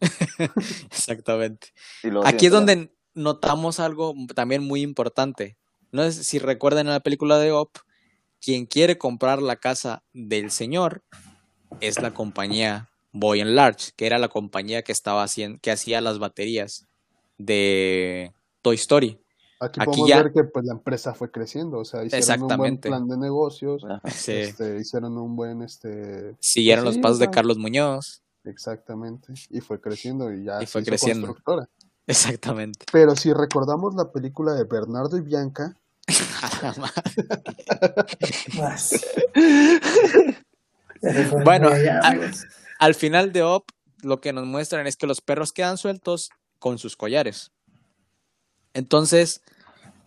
Speaker 1: [laughs]
Speaker 2: Exactamente. Aquí es donde notamos algo también muy importante. No sé si recuerdan en la película de Op, quien quiere comprar la casa del señor es la compañía Boy and Large, que era la compañía que estaba haciendo, que hacía las baterías de Toy Story.
Speaker 4: Aquí,
Speaker 2: Aquí
Speaker 4: podemos
Speaker 2: ya-
Speaker 4: ver que pues, la empresa fue creciendo. O sea, hicieron un buen plan de negocios.
Speaker 2: Sí,
Speaker 4: este, hicieron un buen este
Speaker 2: siguieron
Speaker 4: pues
Speaker 2: los
Speaker 4: sí,
Speaker 2: pasos de Carlos Muñoz.
Speaker 4: Exactamente. Y fue creciendo y ya
Speaker 2: Y
Speaker 4: se
Speaker 2: fue
Speaker 4: hizo
Speaker 2: creciendo.
Speaker 4: constructora.
Speaker 2: Exactamente.
Speaker 4: Pero si recordamos la película de Bernardo y Bianca, [laughs]
Speaker 2: Bueno. Al final de Op, lo que nos muestran es que los perros quedan sueltos con sus collares. Entonces,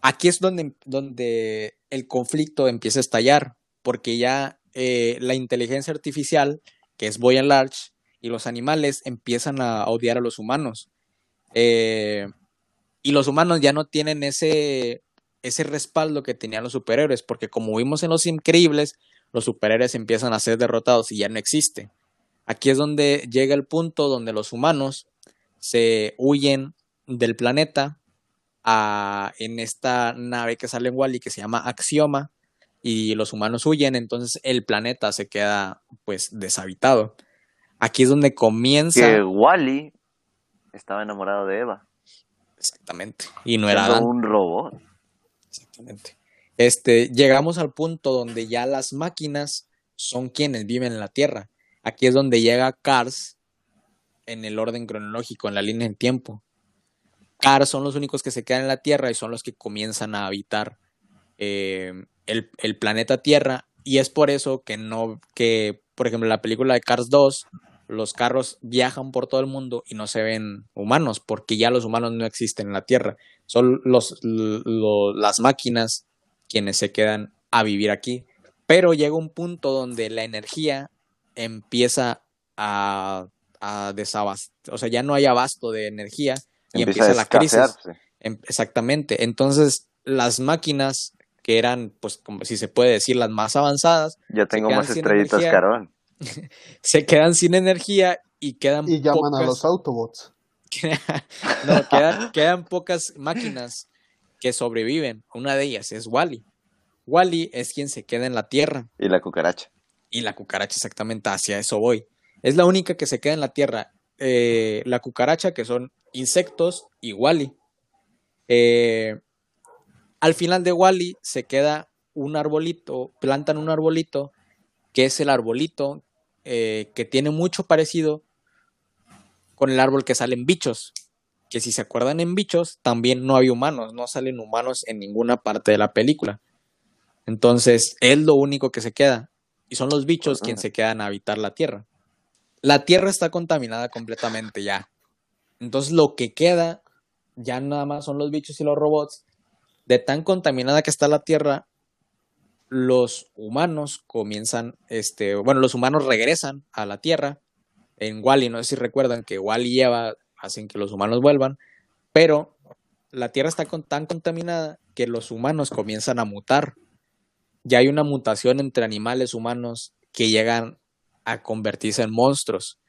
Speaker 2: aquí es donde, donde el conflicto empieza a estallar, porque ya eh, la inteligencia artificial, que es Boy and Large, y los animales empiezan a odiar a los humanos. Eh, y los humanos ya no tienen ese, ese respaldo que tenían los superhéroes, porque como vimos en Los Increíbles, los superhéroes empiezan a ser derrotados y ya no existe. Aquí es donde llega el punto donde los humanos se huyen del planeta a- en esta nave que sale en Wally que se llama Axioma y los humanos huyen, entonces el planeta se queda pues deshabitado. Aquí es donde comienza
Speaker 1: Que Wally estaba enamorado de Eva.
Speaker 2: exactamente y no era
Speaker 1: un robot.
Speaker 2: Exactamente. Este, llegamos al punto donde ya las máquinas son quienes viven en la Tierra. Aquí es donde llega Cars en el orden cronológico, en la línea del tiempo. Cars son los únicos que se quedan en la Tierra y son los que comienzan a habitar eh, el, planeta Tierra. Y es por eso que no, que, por ejemplo, en la película de Cars 2, los carros viajan por todo el mundo y no se ven humanos, porque ya los humanos no existen en la Tierra. Son los, lo- las máquinas quienes se quedan a vivir aquí. Pero llega un punto donde la energía empieza a, a desabastecer, o sea, ya no hay abasto de energía y
Speaker 1: Empieza,
Speaker 2: empieza,
Speaker 1: a
Speaker 2: la crisis. Em- Exactamente. Entonces, las máquinas que eran, pues, como si se puede decir, las más avanzadas,
Speaker 1: Ya tengo más estrellitas carbón. [laughs]
Speaker 2: se quedan sin energía y quedan
Speaker 4: y llaman a los Autobots. [laughs]
Speaker 2: no, quedan, quedan pocas máquinas que sobreviven. Una de ellas es Wally. Wally es quien se queda en la Tierra
Speaker 1: Y la cucaracha.
Speaker 2: y la cucaracha exactamente hacia eso voy. Es la única que se queda en la Tierra. Eh, la cucaracha que son insectos y Wally. Eh, al final de Wally se queda un arbolito, plantan un arbolito que es el arbolito eh, que tiene mucho parecido con el árbol que salen bichos. Que si se acuerdan en bichos, también no hay humanos, no salen humanos en ninguna parte de la película. Entonces, es lo único que se queda. Y son los bichos quienes se quedan a habitar la Tierra. La Tierra está contaminada completamente ya. Entonces, lo que queda ya nada más son los bichos y los robots. De tan contaminada que está la Tierra, los humanos comienzan, este, bueno, los humanos regresan a la Tierra. En Wally, no sé si recuerdan que Wally lleva, hacen que los humanos vuelvan, pero la Tierra está con- tan contaminada que los humanos comienzan a mutar. Ya hay una mutación entre animales humanos que llegan a convertirse en monstruos.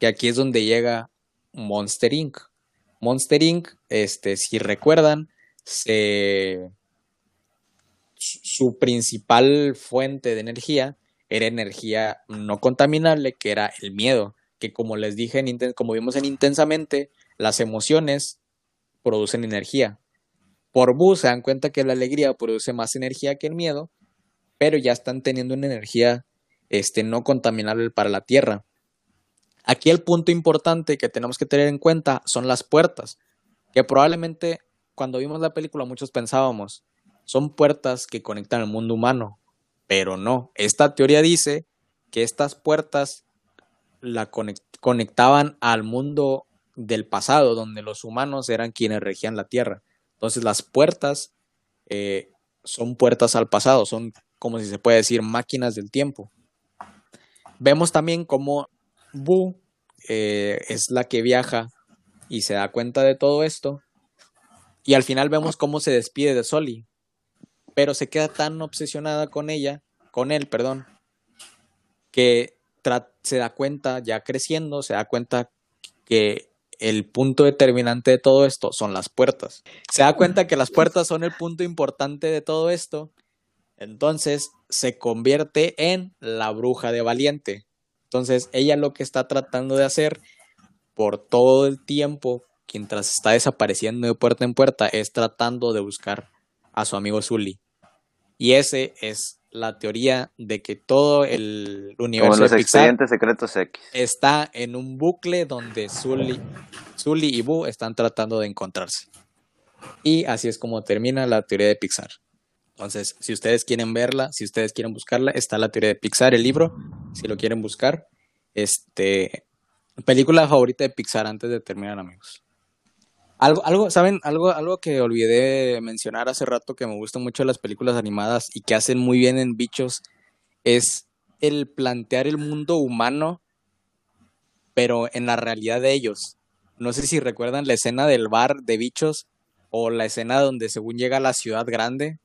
Speaker 2: Que aquí es donde llega Monster Inc. Monster Inc., este, si recuerdan, se, su principal fuente de energía era energía no contaminable, que era el miedo, que como les dije, en como vimos en Intensamente, las emociones producen energía. Por bus se dan cuenta que la alegría produce más energía que el miedo, pero ya están teniendo una energía este, no contaminable para la Tierra. Aquí el punto importante que tenemos que tener en cuenta son las puertas, que probablemente cuando vimos la película muchos pensábamos, son puertas que conectan al mundo humano, pero no. Esta teoría dice que estas puertas la conectaban al mundo del pasado, donde los humanos eran quienes regían la Tierra. Entonces las puertas eh, son puertas al pasado, son como si se puede decir máquinas del tiempo. Vemos también cómo Bu eh, es la que viaja y se da cuenta de todo esto. Y al final vemos cómo se despide de Soli. Pero se queda tan obsesionada con ella, con él, perdón, que se da cuenta, ya creciendo, se da cuenta que el punto determinante de todo esto son las puertas. Se da cuenta que las puertas son el punto importante de todo esto. Entonces se convierte en la bruja de valiente. Entonces ella lo que está tratando de hacer por todo el tiempo, mientras está desapareciendo de puerta en puerta, es tratando de buscar a su amigo Zully. Y ese es la teoría de que todo el universo
Speaker 1: los
Speaker 2: de Pixar
Speaker 1: secretos X.
Speaker 2: está en un bucle donde Sully, Sully y Boo están tratando de encontrarse. Y así es como termina la teoría de Pixar. Entonces, si ustedes quieren verla, si ustedes quieren buscarla, está la teoría de Pixar, el libro, si lo quieren buscar. Este, película favorita de Pixar antes de terminar, amigos. Algo, algo, ¿saben? Algo, algo que olvidé mencionar hace rato que me gustan mucho las películas animadas y que hacen muy bien en bichos es el plantear el mundo humano, pero en la realidad de ellos. No sé si recuerdan la escena del bar de bichos o la escena donde según llega a la ciudad grande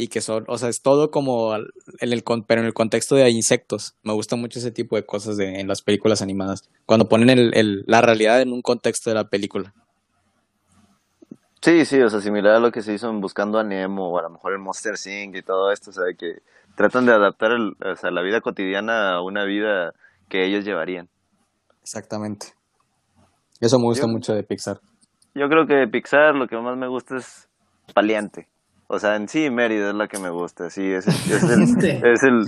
Speaker 2: y que son, o sea, es todo como en el, pero en el contexto de insectos. Me gusta mucho ese tipo de cosas de, en las películas animadas, cuando ponen el, la realidad en un contexto de la película.
Speaker 1: Sí, sí, o sea, similar a lo que se hizo en Buscando a Nemo o a lo mejor el Monster Inc. y todo esto, o sea, que tratan de adaptar o sea, la vida cotidiana a una vida que ellos llevarían.
Speaker 2: Exactamente. Eso me gusta mucho de Pixar.
Speaker 1: Yo creo que de Pixar lo que más me gusta es Valiente. O sea, en sí Mérida es la que me gusta, sí, es el, es [laughs] el, es el,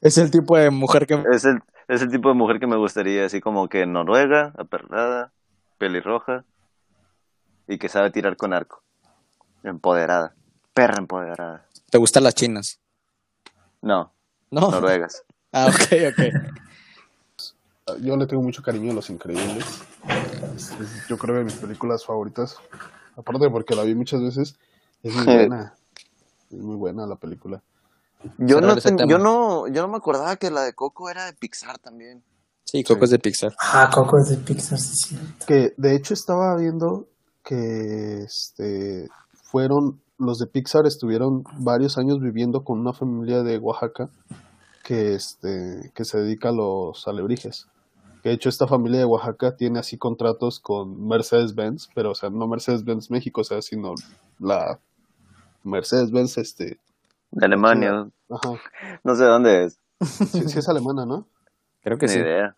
Speaker 2: es el tipo de mujer que...
Speaker 1: Es el, es el tipo de mujer que me gustaría, así como que noruega, aperrada, pelirroja, y que sabe tirar con arco. Empoderada. Perra empoderada.
Speaker 2: ¿Te gustan las chinas?
Speaker 1: No.
Speaker 2: No.
Speaker 1: Noruegas. [laughs]
Speaker 2: Ah, ok, ok.
Speaker 4: Yo le tengo mucho cariño a Los Increíbles. Yo creo que mis películas favoritas, aparte porque la vi muchas veces, es muy buena. [laughs] Es muy buena la película.
Speaker 1: Yo no, yo no, yo no me acordaba que la de Coco era de Pixar también.
Speaker 2: Sí, Coco es de Pixar.
Speaker 3: Ah, Coco es de Pixar, sí,
Speaker 4: Que de hecho estaba viendo que este, fueron, los de Pixar estuvieron varios años viviendo con una familia de Oaxaca que, este, que se dedica a los alebrijes. Que de hecho esta familia de Oaxaca tiene así contratos con Mercedes-Benz, pero o sea, no Mercedes-Benz México, o sea, sino la Mercedes-Benz este...
Speaker 1: De Alemania. Ajá. No sé dónde es.
Speaker 4: Sí, sí es alemana, ¿no?
Speaker 2: Creo que
Speaker 1: Ni
Speaker 2: sí.
Speaker 1: idea.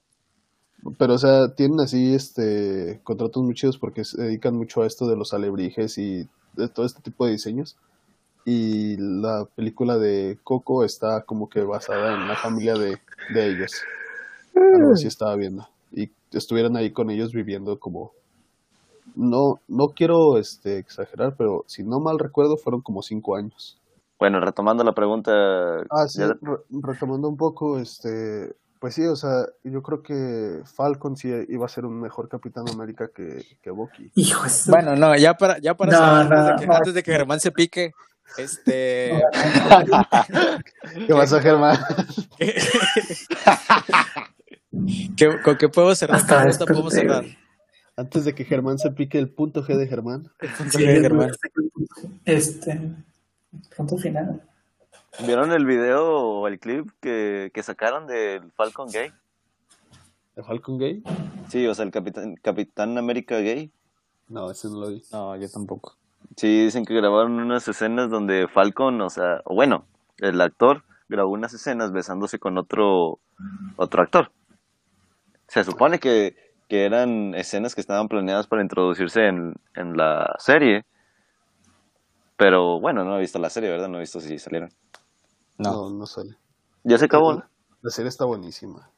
Speaker 4: Pero, o sea, tienen así este contratos muy chidos porque se dedican mucho a esto de los alebrijes y de todo este tipo de diseños. Y la película de Coco está como que basada en la familia de, de ellos. Algo así estaba viendo. Y estuvieran ahí con ellos viviendo como... No, no quiero este, exagerar, pero si no mal recuerdo fueron como cinco años.
Speaker 1: Bueno, retomando la pregunta...
Speaker 4: Ah, sí,
Speaker 1: ya-
Speaker 4: re- retomando un poco, este, pues sí, o sea, yo creo que Falcon sí iba a ser un mejor Capitán América que, que Bucky.
Speaker 2: Bueno, no, ya para, ya para
Speaker 3: No,
Speaker 2: antes, de que,
Speaker 3: no.
Speaker 2: antes de que Germán se pique, este... [laughs]
Speaker 4: ¿Qué pasa, Germán? [laughs]
Speaker 2: ¿qué- ¿Con qué podemos cerrar?
Speaker 3: Hasta
Speaker 2: ¿Con esta
Speaker 3: después
Speaker 2: podemos
Speaker 3: de-
Speaker 2: cerrar?
Speaker 4: Antes de que Germán se pique el punto G de Germán.
Speaker 3: Sí,
Speaker 2: Germán.
Speaker 3: Este, punto final.
Speaker 1: ¿Vieron el video o el clip que, que sacaron del Falcon Gay?
Speaker 4: ¿De Falcon Gay?
Speaker 1: Sí, o sea, el Capitán, Capitán América Gay.
Speaker 4: No, ese no lo vi.
Speaker 2: No, yo tampoco.
Speaker 1: Sí, dicen que grabaron unas escenas donde Falcon, o sea, o bueno, el actor grabó unas escenas besándose con otro, otro actor. Se supone que, que eran escenas que estaban planeadas para introducirse en, en la serie. Pero bueno, no he visto la serie, ¿verdad? No he visto si salieron.
Speaker 4: No, no, sale.
Speaker 1: ¿Ya se acabó? ¿no?
Speaker 4: La serie está buenísima.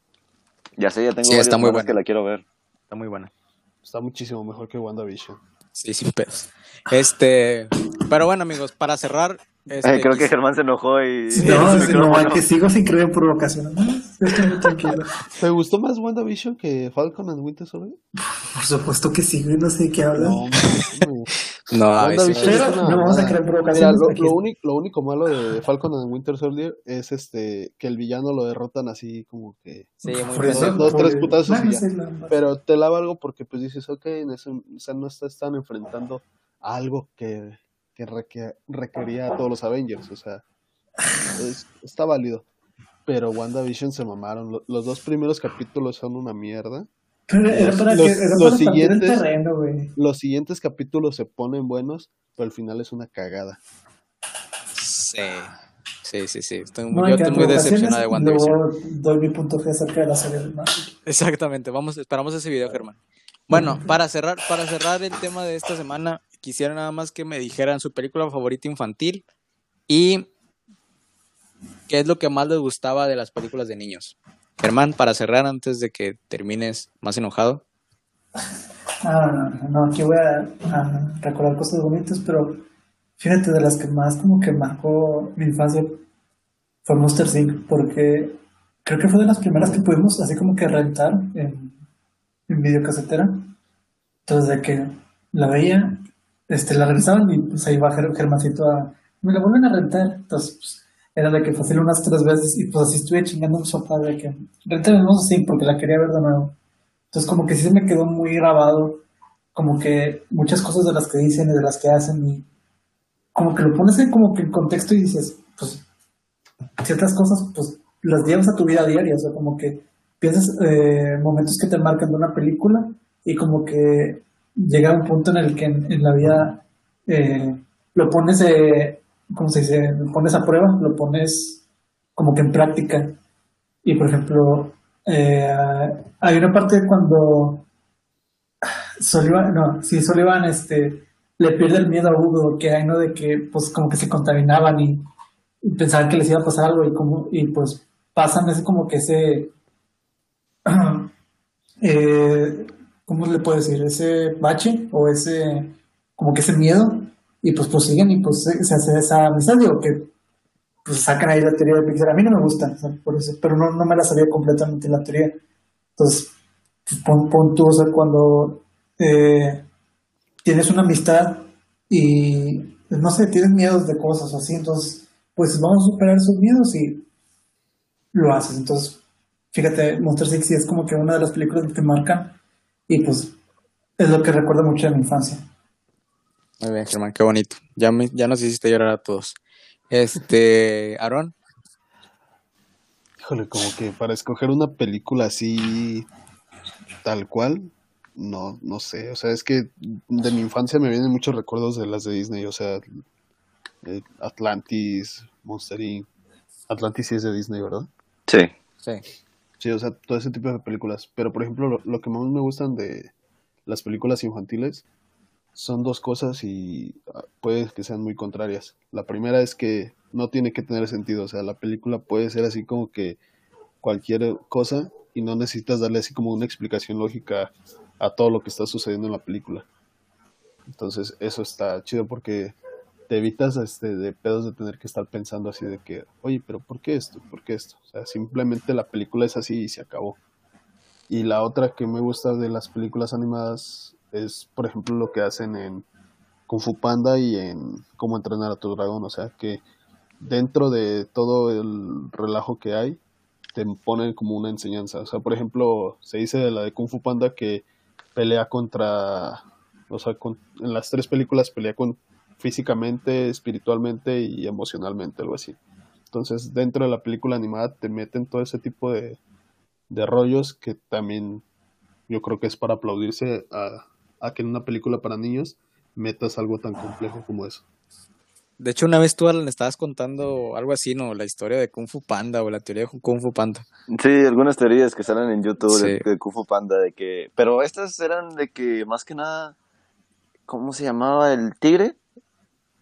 Speaker 1: Ya sé, ya tengo
Speaker 2: Sí, está muy buena.
Speaker 1: que la quiero ver.
Speaker 2: Está muy buena.
Speaker 4: Está muchísimo mejor que WandaVision.
Speaker 2: Sí, sin pedos. Este, pero bueno, amigos, para cerrar. [laughs] Este,
Speaker 1: Eh, creo que
Speaker 2: quis-
Speaker 1: Germán se enojó y...
Speaker 3: No, no,
Speaker 1: micrófono.
Speaker 3: que sigo sin creer en provocaciones. No, yo estoy muy tranquilo. [laughs]
Speaker 4: ¿Te gustó más WandaVision que Falcon and Winter Soldier?
Speaker 3: Por supuesto que sí, güey, no sé de qué hablan.
Speaker 4: No.
Speaker 2: No, [laughs]
Speaker 4: WandaVision
Speaker 2: me-
Speaker 3: Pero
Speaker 4: es una
Speaker 3: no vamos a crear
Speaker 4: Mira, lo,
Speaker 3: aquí.
Speaker 4: lo único, lo único malo de Falcon and Winter Soldier es este que el villano lo derrotan así como que
Speaker 2: Sí, muy
Speaker 3: Por eso,
Speaker 2: pendejo.
Speaker 4: Dos, tres putazos y ya. pero te lava algo porque pues dices ok en ese- o sea, no está- están enfrentando a algo que, que reque- requería a todos los Avengers o sea es- está válido pero WandaVision se mamaron Lo- los dos primeros capítulos son una mierda
Speaker 3: Pero era
Speaker 4: los-
Speaker 3: para,
Speaker 4: los-
Speaker 3: que, era
Speaker 4: los
Speaker 3: para tantear el
Speaker 4: siguientes-
Speaker 3: terreno, güey.
Speaker 4: los siguientes capítulos se ponen buenos pero al final es una cagada
Speaker 2: Sí. Sí, sí, sí. Estoy
Speaker 3: No
Speaker 2: yo estoy muy decepcionado de WandaVision.
Speaker 3: Doy mi punto G acerca de la serie de.
Speaker 2: Exactamente, vamos, esperamos ese video, Germán. Bueno, para cerrar, para cerrar el tema de esta semana, quisiera nada más que me dijeran su película favorita infantil y qué es lo que más les gustaba de las películas de niños. Germán, para cerrar antes de que termines más enojado.
Speaker 3: Ah, no, aquí voy a, recordar cosas bonitas, pero fíjate, de las que más como que marcó mi infancia fue Monster Inc., porque creo que fue de las primeras que pudimos así como que rentar en, en videocasetera. Entonces, de que la veía, este, la regresaban y pues ahí va Ger- Germancito a, me la vuelven a rentar. Entonces, pues, era de que fácil unas tres veces y pues así estuve chingando un sofá de que rentame Monster Inc. porque la quería ver de nuevo. Entonces como que sí se me quedó muy grabado, como que muchas cosas de las que dicen y de las que hacen y como que lo pones en como que en contexto y dices, pues ciertas cosas pues las llevas a tu vida diaria, o sea, como que piensas eh, momentos que te marcan de una película y como que llega un punto en el que en, en la vida eh, lo pones, eh, ¿cómo se dice? Lo pones a prueba, lo pones como que en práctica. Y por ejemplo, eh, hay una parte cuando Sullivan, no, sí, Sullivan este, le pierde el miedo a Hugo, que hay, ¿no? De que, pues, como que se contaminaban y, pensaban que les iba a pasar algo y como, y pues pasan ese como que ese, [clears throat] eh, ¿cómo le puedo decir? Ese bache o ese, como que ese miedo y pues prosiguen y pues se, hace esa amistad, digo que pues sacan ahí la teoría de Pixar. A mí no me gusta, por eso, pero no, no me la sabía completamente la teoría. Entonces, pues, pon, tú, o sea, cuando eh, tienes una amistad y, pues, no sé, tienes miedos de cosas así, entonces, pues vamos a superar esos miedos y lo haces. Entonces, fíjate, Monster Six es como que una de las películas que te marcan y pues es lo que recuerdo mucho de mi infancia.
Speaker 2: Muy bien, Germán, qué bonito. Ya, me, ya nos hiciste llorar a todos. Este, [laughs] Aarón,
Speaker 4: Híjole, como que para escoger una película así tal cual, no, no sé, o sea, es que de mi infancia me vienen muchos recuerdos de las de Disney, o sea, eh, Atlantis, Monster Inc. Atlantis sí es de Disney, ¿verdad?
Speaker 1: Sí.
Speaker 2: sí.
Speaker 4: Sí, o sea, todo ese tipo de películas. Pero, por ejemplo, lo, lo que más me gustan de las películas infantiles son dos cosas y ah, puede que sean muy contrarias. La primera es que no tiene que tener sentido, o sea, la película puede ser así como que cualquier cosa y no necesitas darle así como una explicación lógica a todo lo que está sucediendo en la película. Entonces, eso está chido porque te evitas este de pedos de tener que estar pensando así de que, oye, pero ¿por qué esto? ¿Por qué esto? O sea, simplemente la película es así y se acabó. Y la otra que me gusta de las películas animadas es, por ejemplo, lo que hacen en Kung Fu Panda y en Cómo entrenar a tu dragón. O sea, que dentro de todo el relajo que hay, te ponen como una enseñanza. O sea, por ejemplo, se dice de la de Kung Fu Panda que pelea contra, o sea, con- en las tres películas pelea con físicamente, espiritualmente y emocionalmente, algo así. Entonces, dentro de la película animada te meten todo ese tipo de, de rollos que también yo creo que es para aplaudirse a, a que en una película para niños metas algo tan complejo como eso.
Speaker 2: De hecho, una vez tú Alan, estabas contando algo así, ¿no? La historia de Kung Fu Panda o la teoría de Kung Fu Panda.
Speaker 1: Sí, algunas teorías que salen en YouTube de,
Speaker 2: Sí.
Speaker 1: de Kung Fu Panda, de que... Pero estas eran de que, más que nada, ¿cómo se llamaba? ¿El tigre?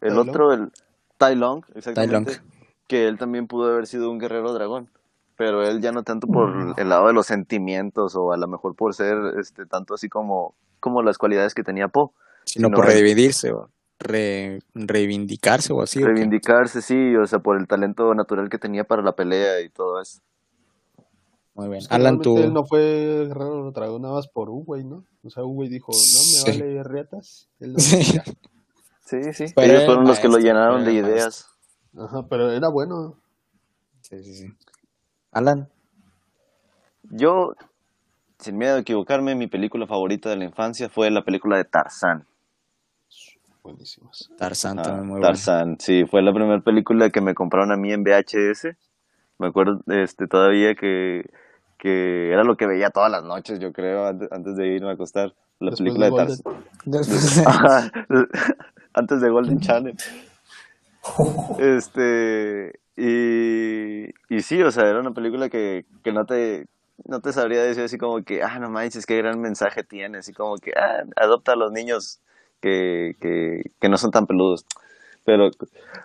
Speaker 1: El
Speaker 4: Tai
Speaker 1: otro, el Tai Long, exactamente.
Speaker 2: Tai
Speaker 1: que él también pudo haber sido un guerrero dragón, pero él ya no tanto por el lado de los sentimientos o a lo mejor por ser este tanto así como como las cualidades que tenía Poe,
Speaker 2: Sino
Speaker 1: No,
Speaker 2: por reivindicarse o re- reivindicarse o así.
Speaker 1: reivindicarse, sí, o sea, por el talento natural que tenía para la pelea y todo eso.
Speaker 2: Muy bien. Alan, tú.
Speaker 4: él no fue guerrero dragón nada más por Uwey, ¿no? O sea, Uwey dijo, no me
Speaker 2: Sí.
Speaker 4: vale riatas. Él lo [laughs]
Speaker 2: Sí.
Speaker 1: Sí, sí.
Speaker 2: Pero
Speaker 1: Ellos fueron los que lo llenaron de ideas.
Speaker 4: Ajá, pero era bueno.
Speaker 2: Sí, sí, sí. Alan.
Speaker 1: Yo, sin miedo a equivocarme, mi película favorita de la infancia fue la película de Tarzán.
Speaker 4: Buenísimos.
Speaker 2: Tarzán
Speaker 1: Ah,
Speaker 2: también muy bueno.
Speaker 1: Tarzán, sí, fue la primera película que me compraron a mí en VHS. Me acuerdo este, todavía que, que era lo que veía todas las noches, yo creo, antes, de irme a acostar. La
Speaker 4: Después
Speaker 1: película
Speaker 4: de
Speaker 1: de
Speaker 4: Golden.
Speaker 1: Tarzán.
Speaker 2: Después- [laughs] [laughs]
Speaker 1: antes de Golden Channel. Este, y, y sí, o sea, era una película que, que no te no te sabría decir así como que, ah, no manches, qué gran mensaje tiene, así como que, ah, adopta a los niños que, que, que no son tan peludos. Pero,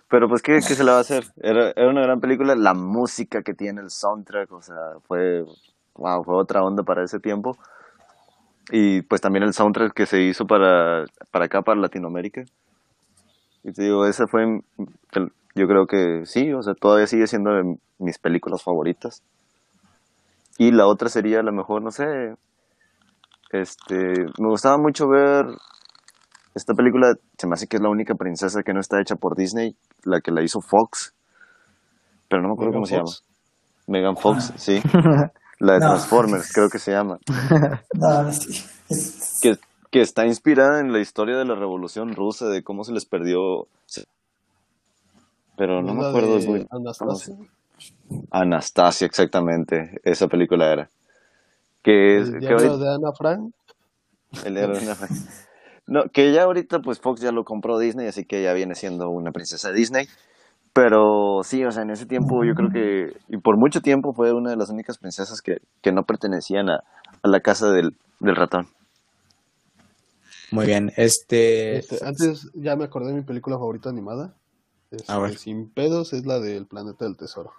Speaker 1: pero pues, ¿qué, qué se le va a hacer? Era, era una gran película, la música que tiene, el soundtrack, o sea, fue, wow, fue otra onda para ese tiempo. Y pues también el soundtrack que se hizo para, para acá, para Latinoamérica. Y te digo, esa fue, el- yo creo que sí, o sea, todavía sigue siendo de mis películas favoritas. Y la otra sería a lo mejor, no sé, este, me gustaba mucho ver esta película, se me hace que es la única princesa que no está hecha por Disney, la que la hizo Fox, pero no me acuerdo
Speaker 4: Megan
Speaker 1: cómo se llama. Megan Fox, sí. [laughs] La de
Speaker 3: No.
Speaker 1: Transformers, creo que se llama. [laughs]
Speaker 3: No, sí.
Speaker 1: Que, que está inspirada en la historia de la Revolución Rusa, de cómo se les perdió. Pero no
Speaker 4: ¿Es
Speaker 1: me acuerdo
Speaker 4: de
Speaker 1: muy-
Speaker 4: Anastasia.
Speaker 1: Anastasia, exactamente. Esa película era. Que, es,
Speaker 4: El
Speaker 1: que ahorita-
Speaker 4: de Ana Frank.
Speaker 1: el héroe de una- No, que ya ahorita pues Fox ya lo compró Disney, así que ya viene siendo una princesa de Disney. Pero sí, o sea, en ese tiempo yo creo que, y por mucho tiempo fue una de las únicas princesas que, que no pertenecían a, a la casa del, del ratón.
Speaker 2: Muy bien. Este.
Speaker 4: Este, antes ya me acordé de mi película favorita animada. Este,
Speaker 2: A ver.
Speaker 4: Sin pedos es la del Planeta del Tesoro.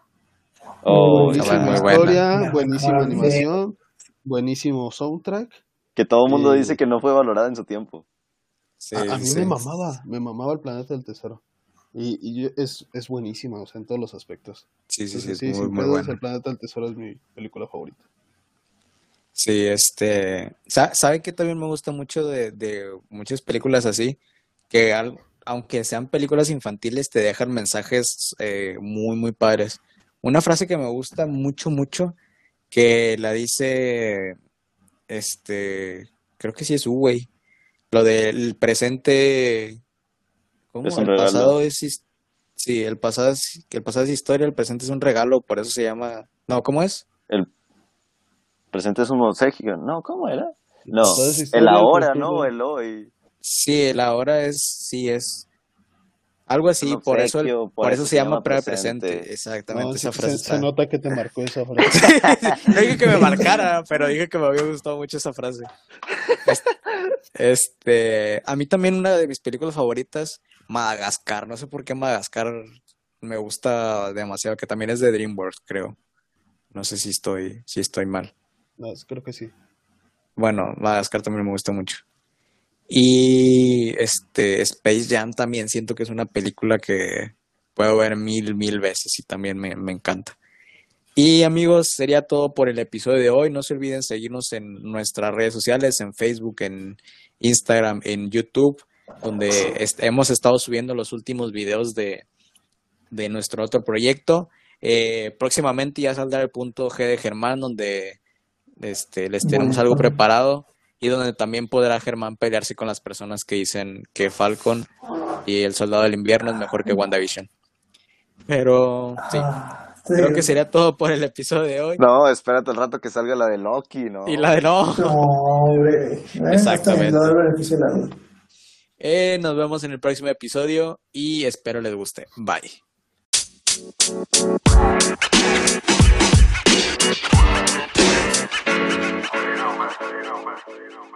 Speaker 1: Oh,
Speaker 4: Buenísima
Speaker 2: muy buena.
Speaker 4: historia,
Speaker 3: buena.
Speaker 4: buenísima
Speaker 3: Ah,
Speaker 4: animación, buenísimo soundtrack.
Speaker 1: que todo el mundo
Speaker 4: Y-
Speaker 1: dice que no fue valorada en su tiempo.
Speaker 2: sí,
Speaker 4: a, a mí
Speaker 2: sí.
Speaker 4: me mamaba, me mamaba el Planeta del Tesoro. Y, y es, es buenísima, o sea, en todos los aspectos.
Speaker 2: Sí, sí, sí, es muy,
Speaker 4: Sin
Speaker 2: muy
Speaker 4: pedos,
Speaker 2: bueno.
Speaker 4: El Planeta del Tesoro es mi película favorita.
Speaker 2: Sí, este, sa- ¿sabe que también me gusta mucho de, de muchas películas así? Que al- aunque sean películas infantiles, te dejan mensajes eh, muy, muy padres. Una frase que me gusta mucho, mucho, que la dice, este, creo que sí es Uwey, lo del presente, ¿cómo?
Speaker 1: Es
Speaker 2: El
Speaker 1: regalo.
Speaker 2: pasado es, sí, el pasado es, el pasado es historia, el presente es un regalo, por eso se llama, no, ¿cómo es?
Speaker 1: El presente es un obsequio. No, ¿cómo era? No, el ahora,
Speaker 4: futuro.
Speaker 1: ¿no? El hoy.
Speaker 2: Sí, el ahora es, sí es algo así, por eso, el- por, eso se llama presente.
Speaker 1: presente.
Speaker 2: Exactamente,
Speaker 4: No,
Speaker 2: esa
Speaker 4: se,
Speaker 2: frase
Speaker 4: se-
Speaker 2: está.
Speaker 4: se nota que te marcó esa [laughs] frase.
Speaker 2: No dije que me marcara, pero dije que me había gustado mucho esa frase. Este, a mí también una de mis películas favoritas, Madagascar. No sé por qué Madagascar me gusta demasiado, que también es de DreamWorks, creo. No sé si estoy, si estoy mal.
Speaker 4: Creo que sí.
Speaker 2: Bueno, Madagascar también me gusta mucho. Y este Space Jam también siento que es una película que puedo ver mil, mil veces y también me, me encanta. Y amigos, sería todo por el episodio de hoy. No se olviden seguirnos en nuestras redes sociales, en Facebook, en Instagram, en YouTube, donde hemos estado subiendo los últimos videos de, de nuestro otro proyecto. Eh, próximamente ya saldrá el punto G de Germán, donde este, les tenemos algo preparado y donde también podrá Germán pelearse con las personas que dicen que Falcon y El Soldado del Invierno es mejor que WandaVision. Pero sí. Creo que sería todo por el episodio de hoy.
Speaker 1: No, espérate el rato que salga la de Loki, ¿no?
Speaker 2: Y la de no.
Speaker 3: No.
Speaker 2: Exactamente. Eh, nos vemos en el próximo episodio y espero les guste. Bye. But, you know.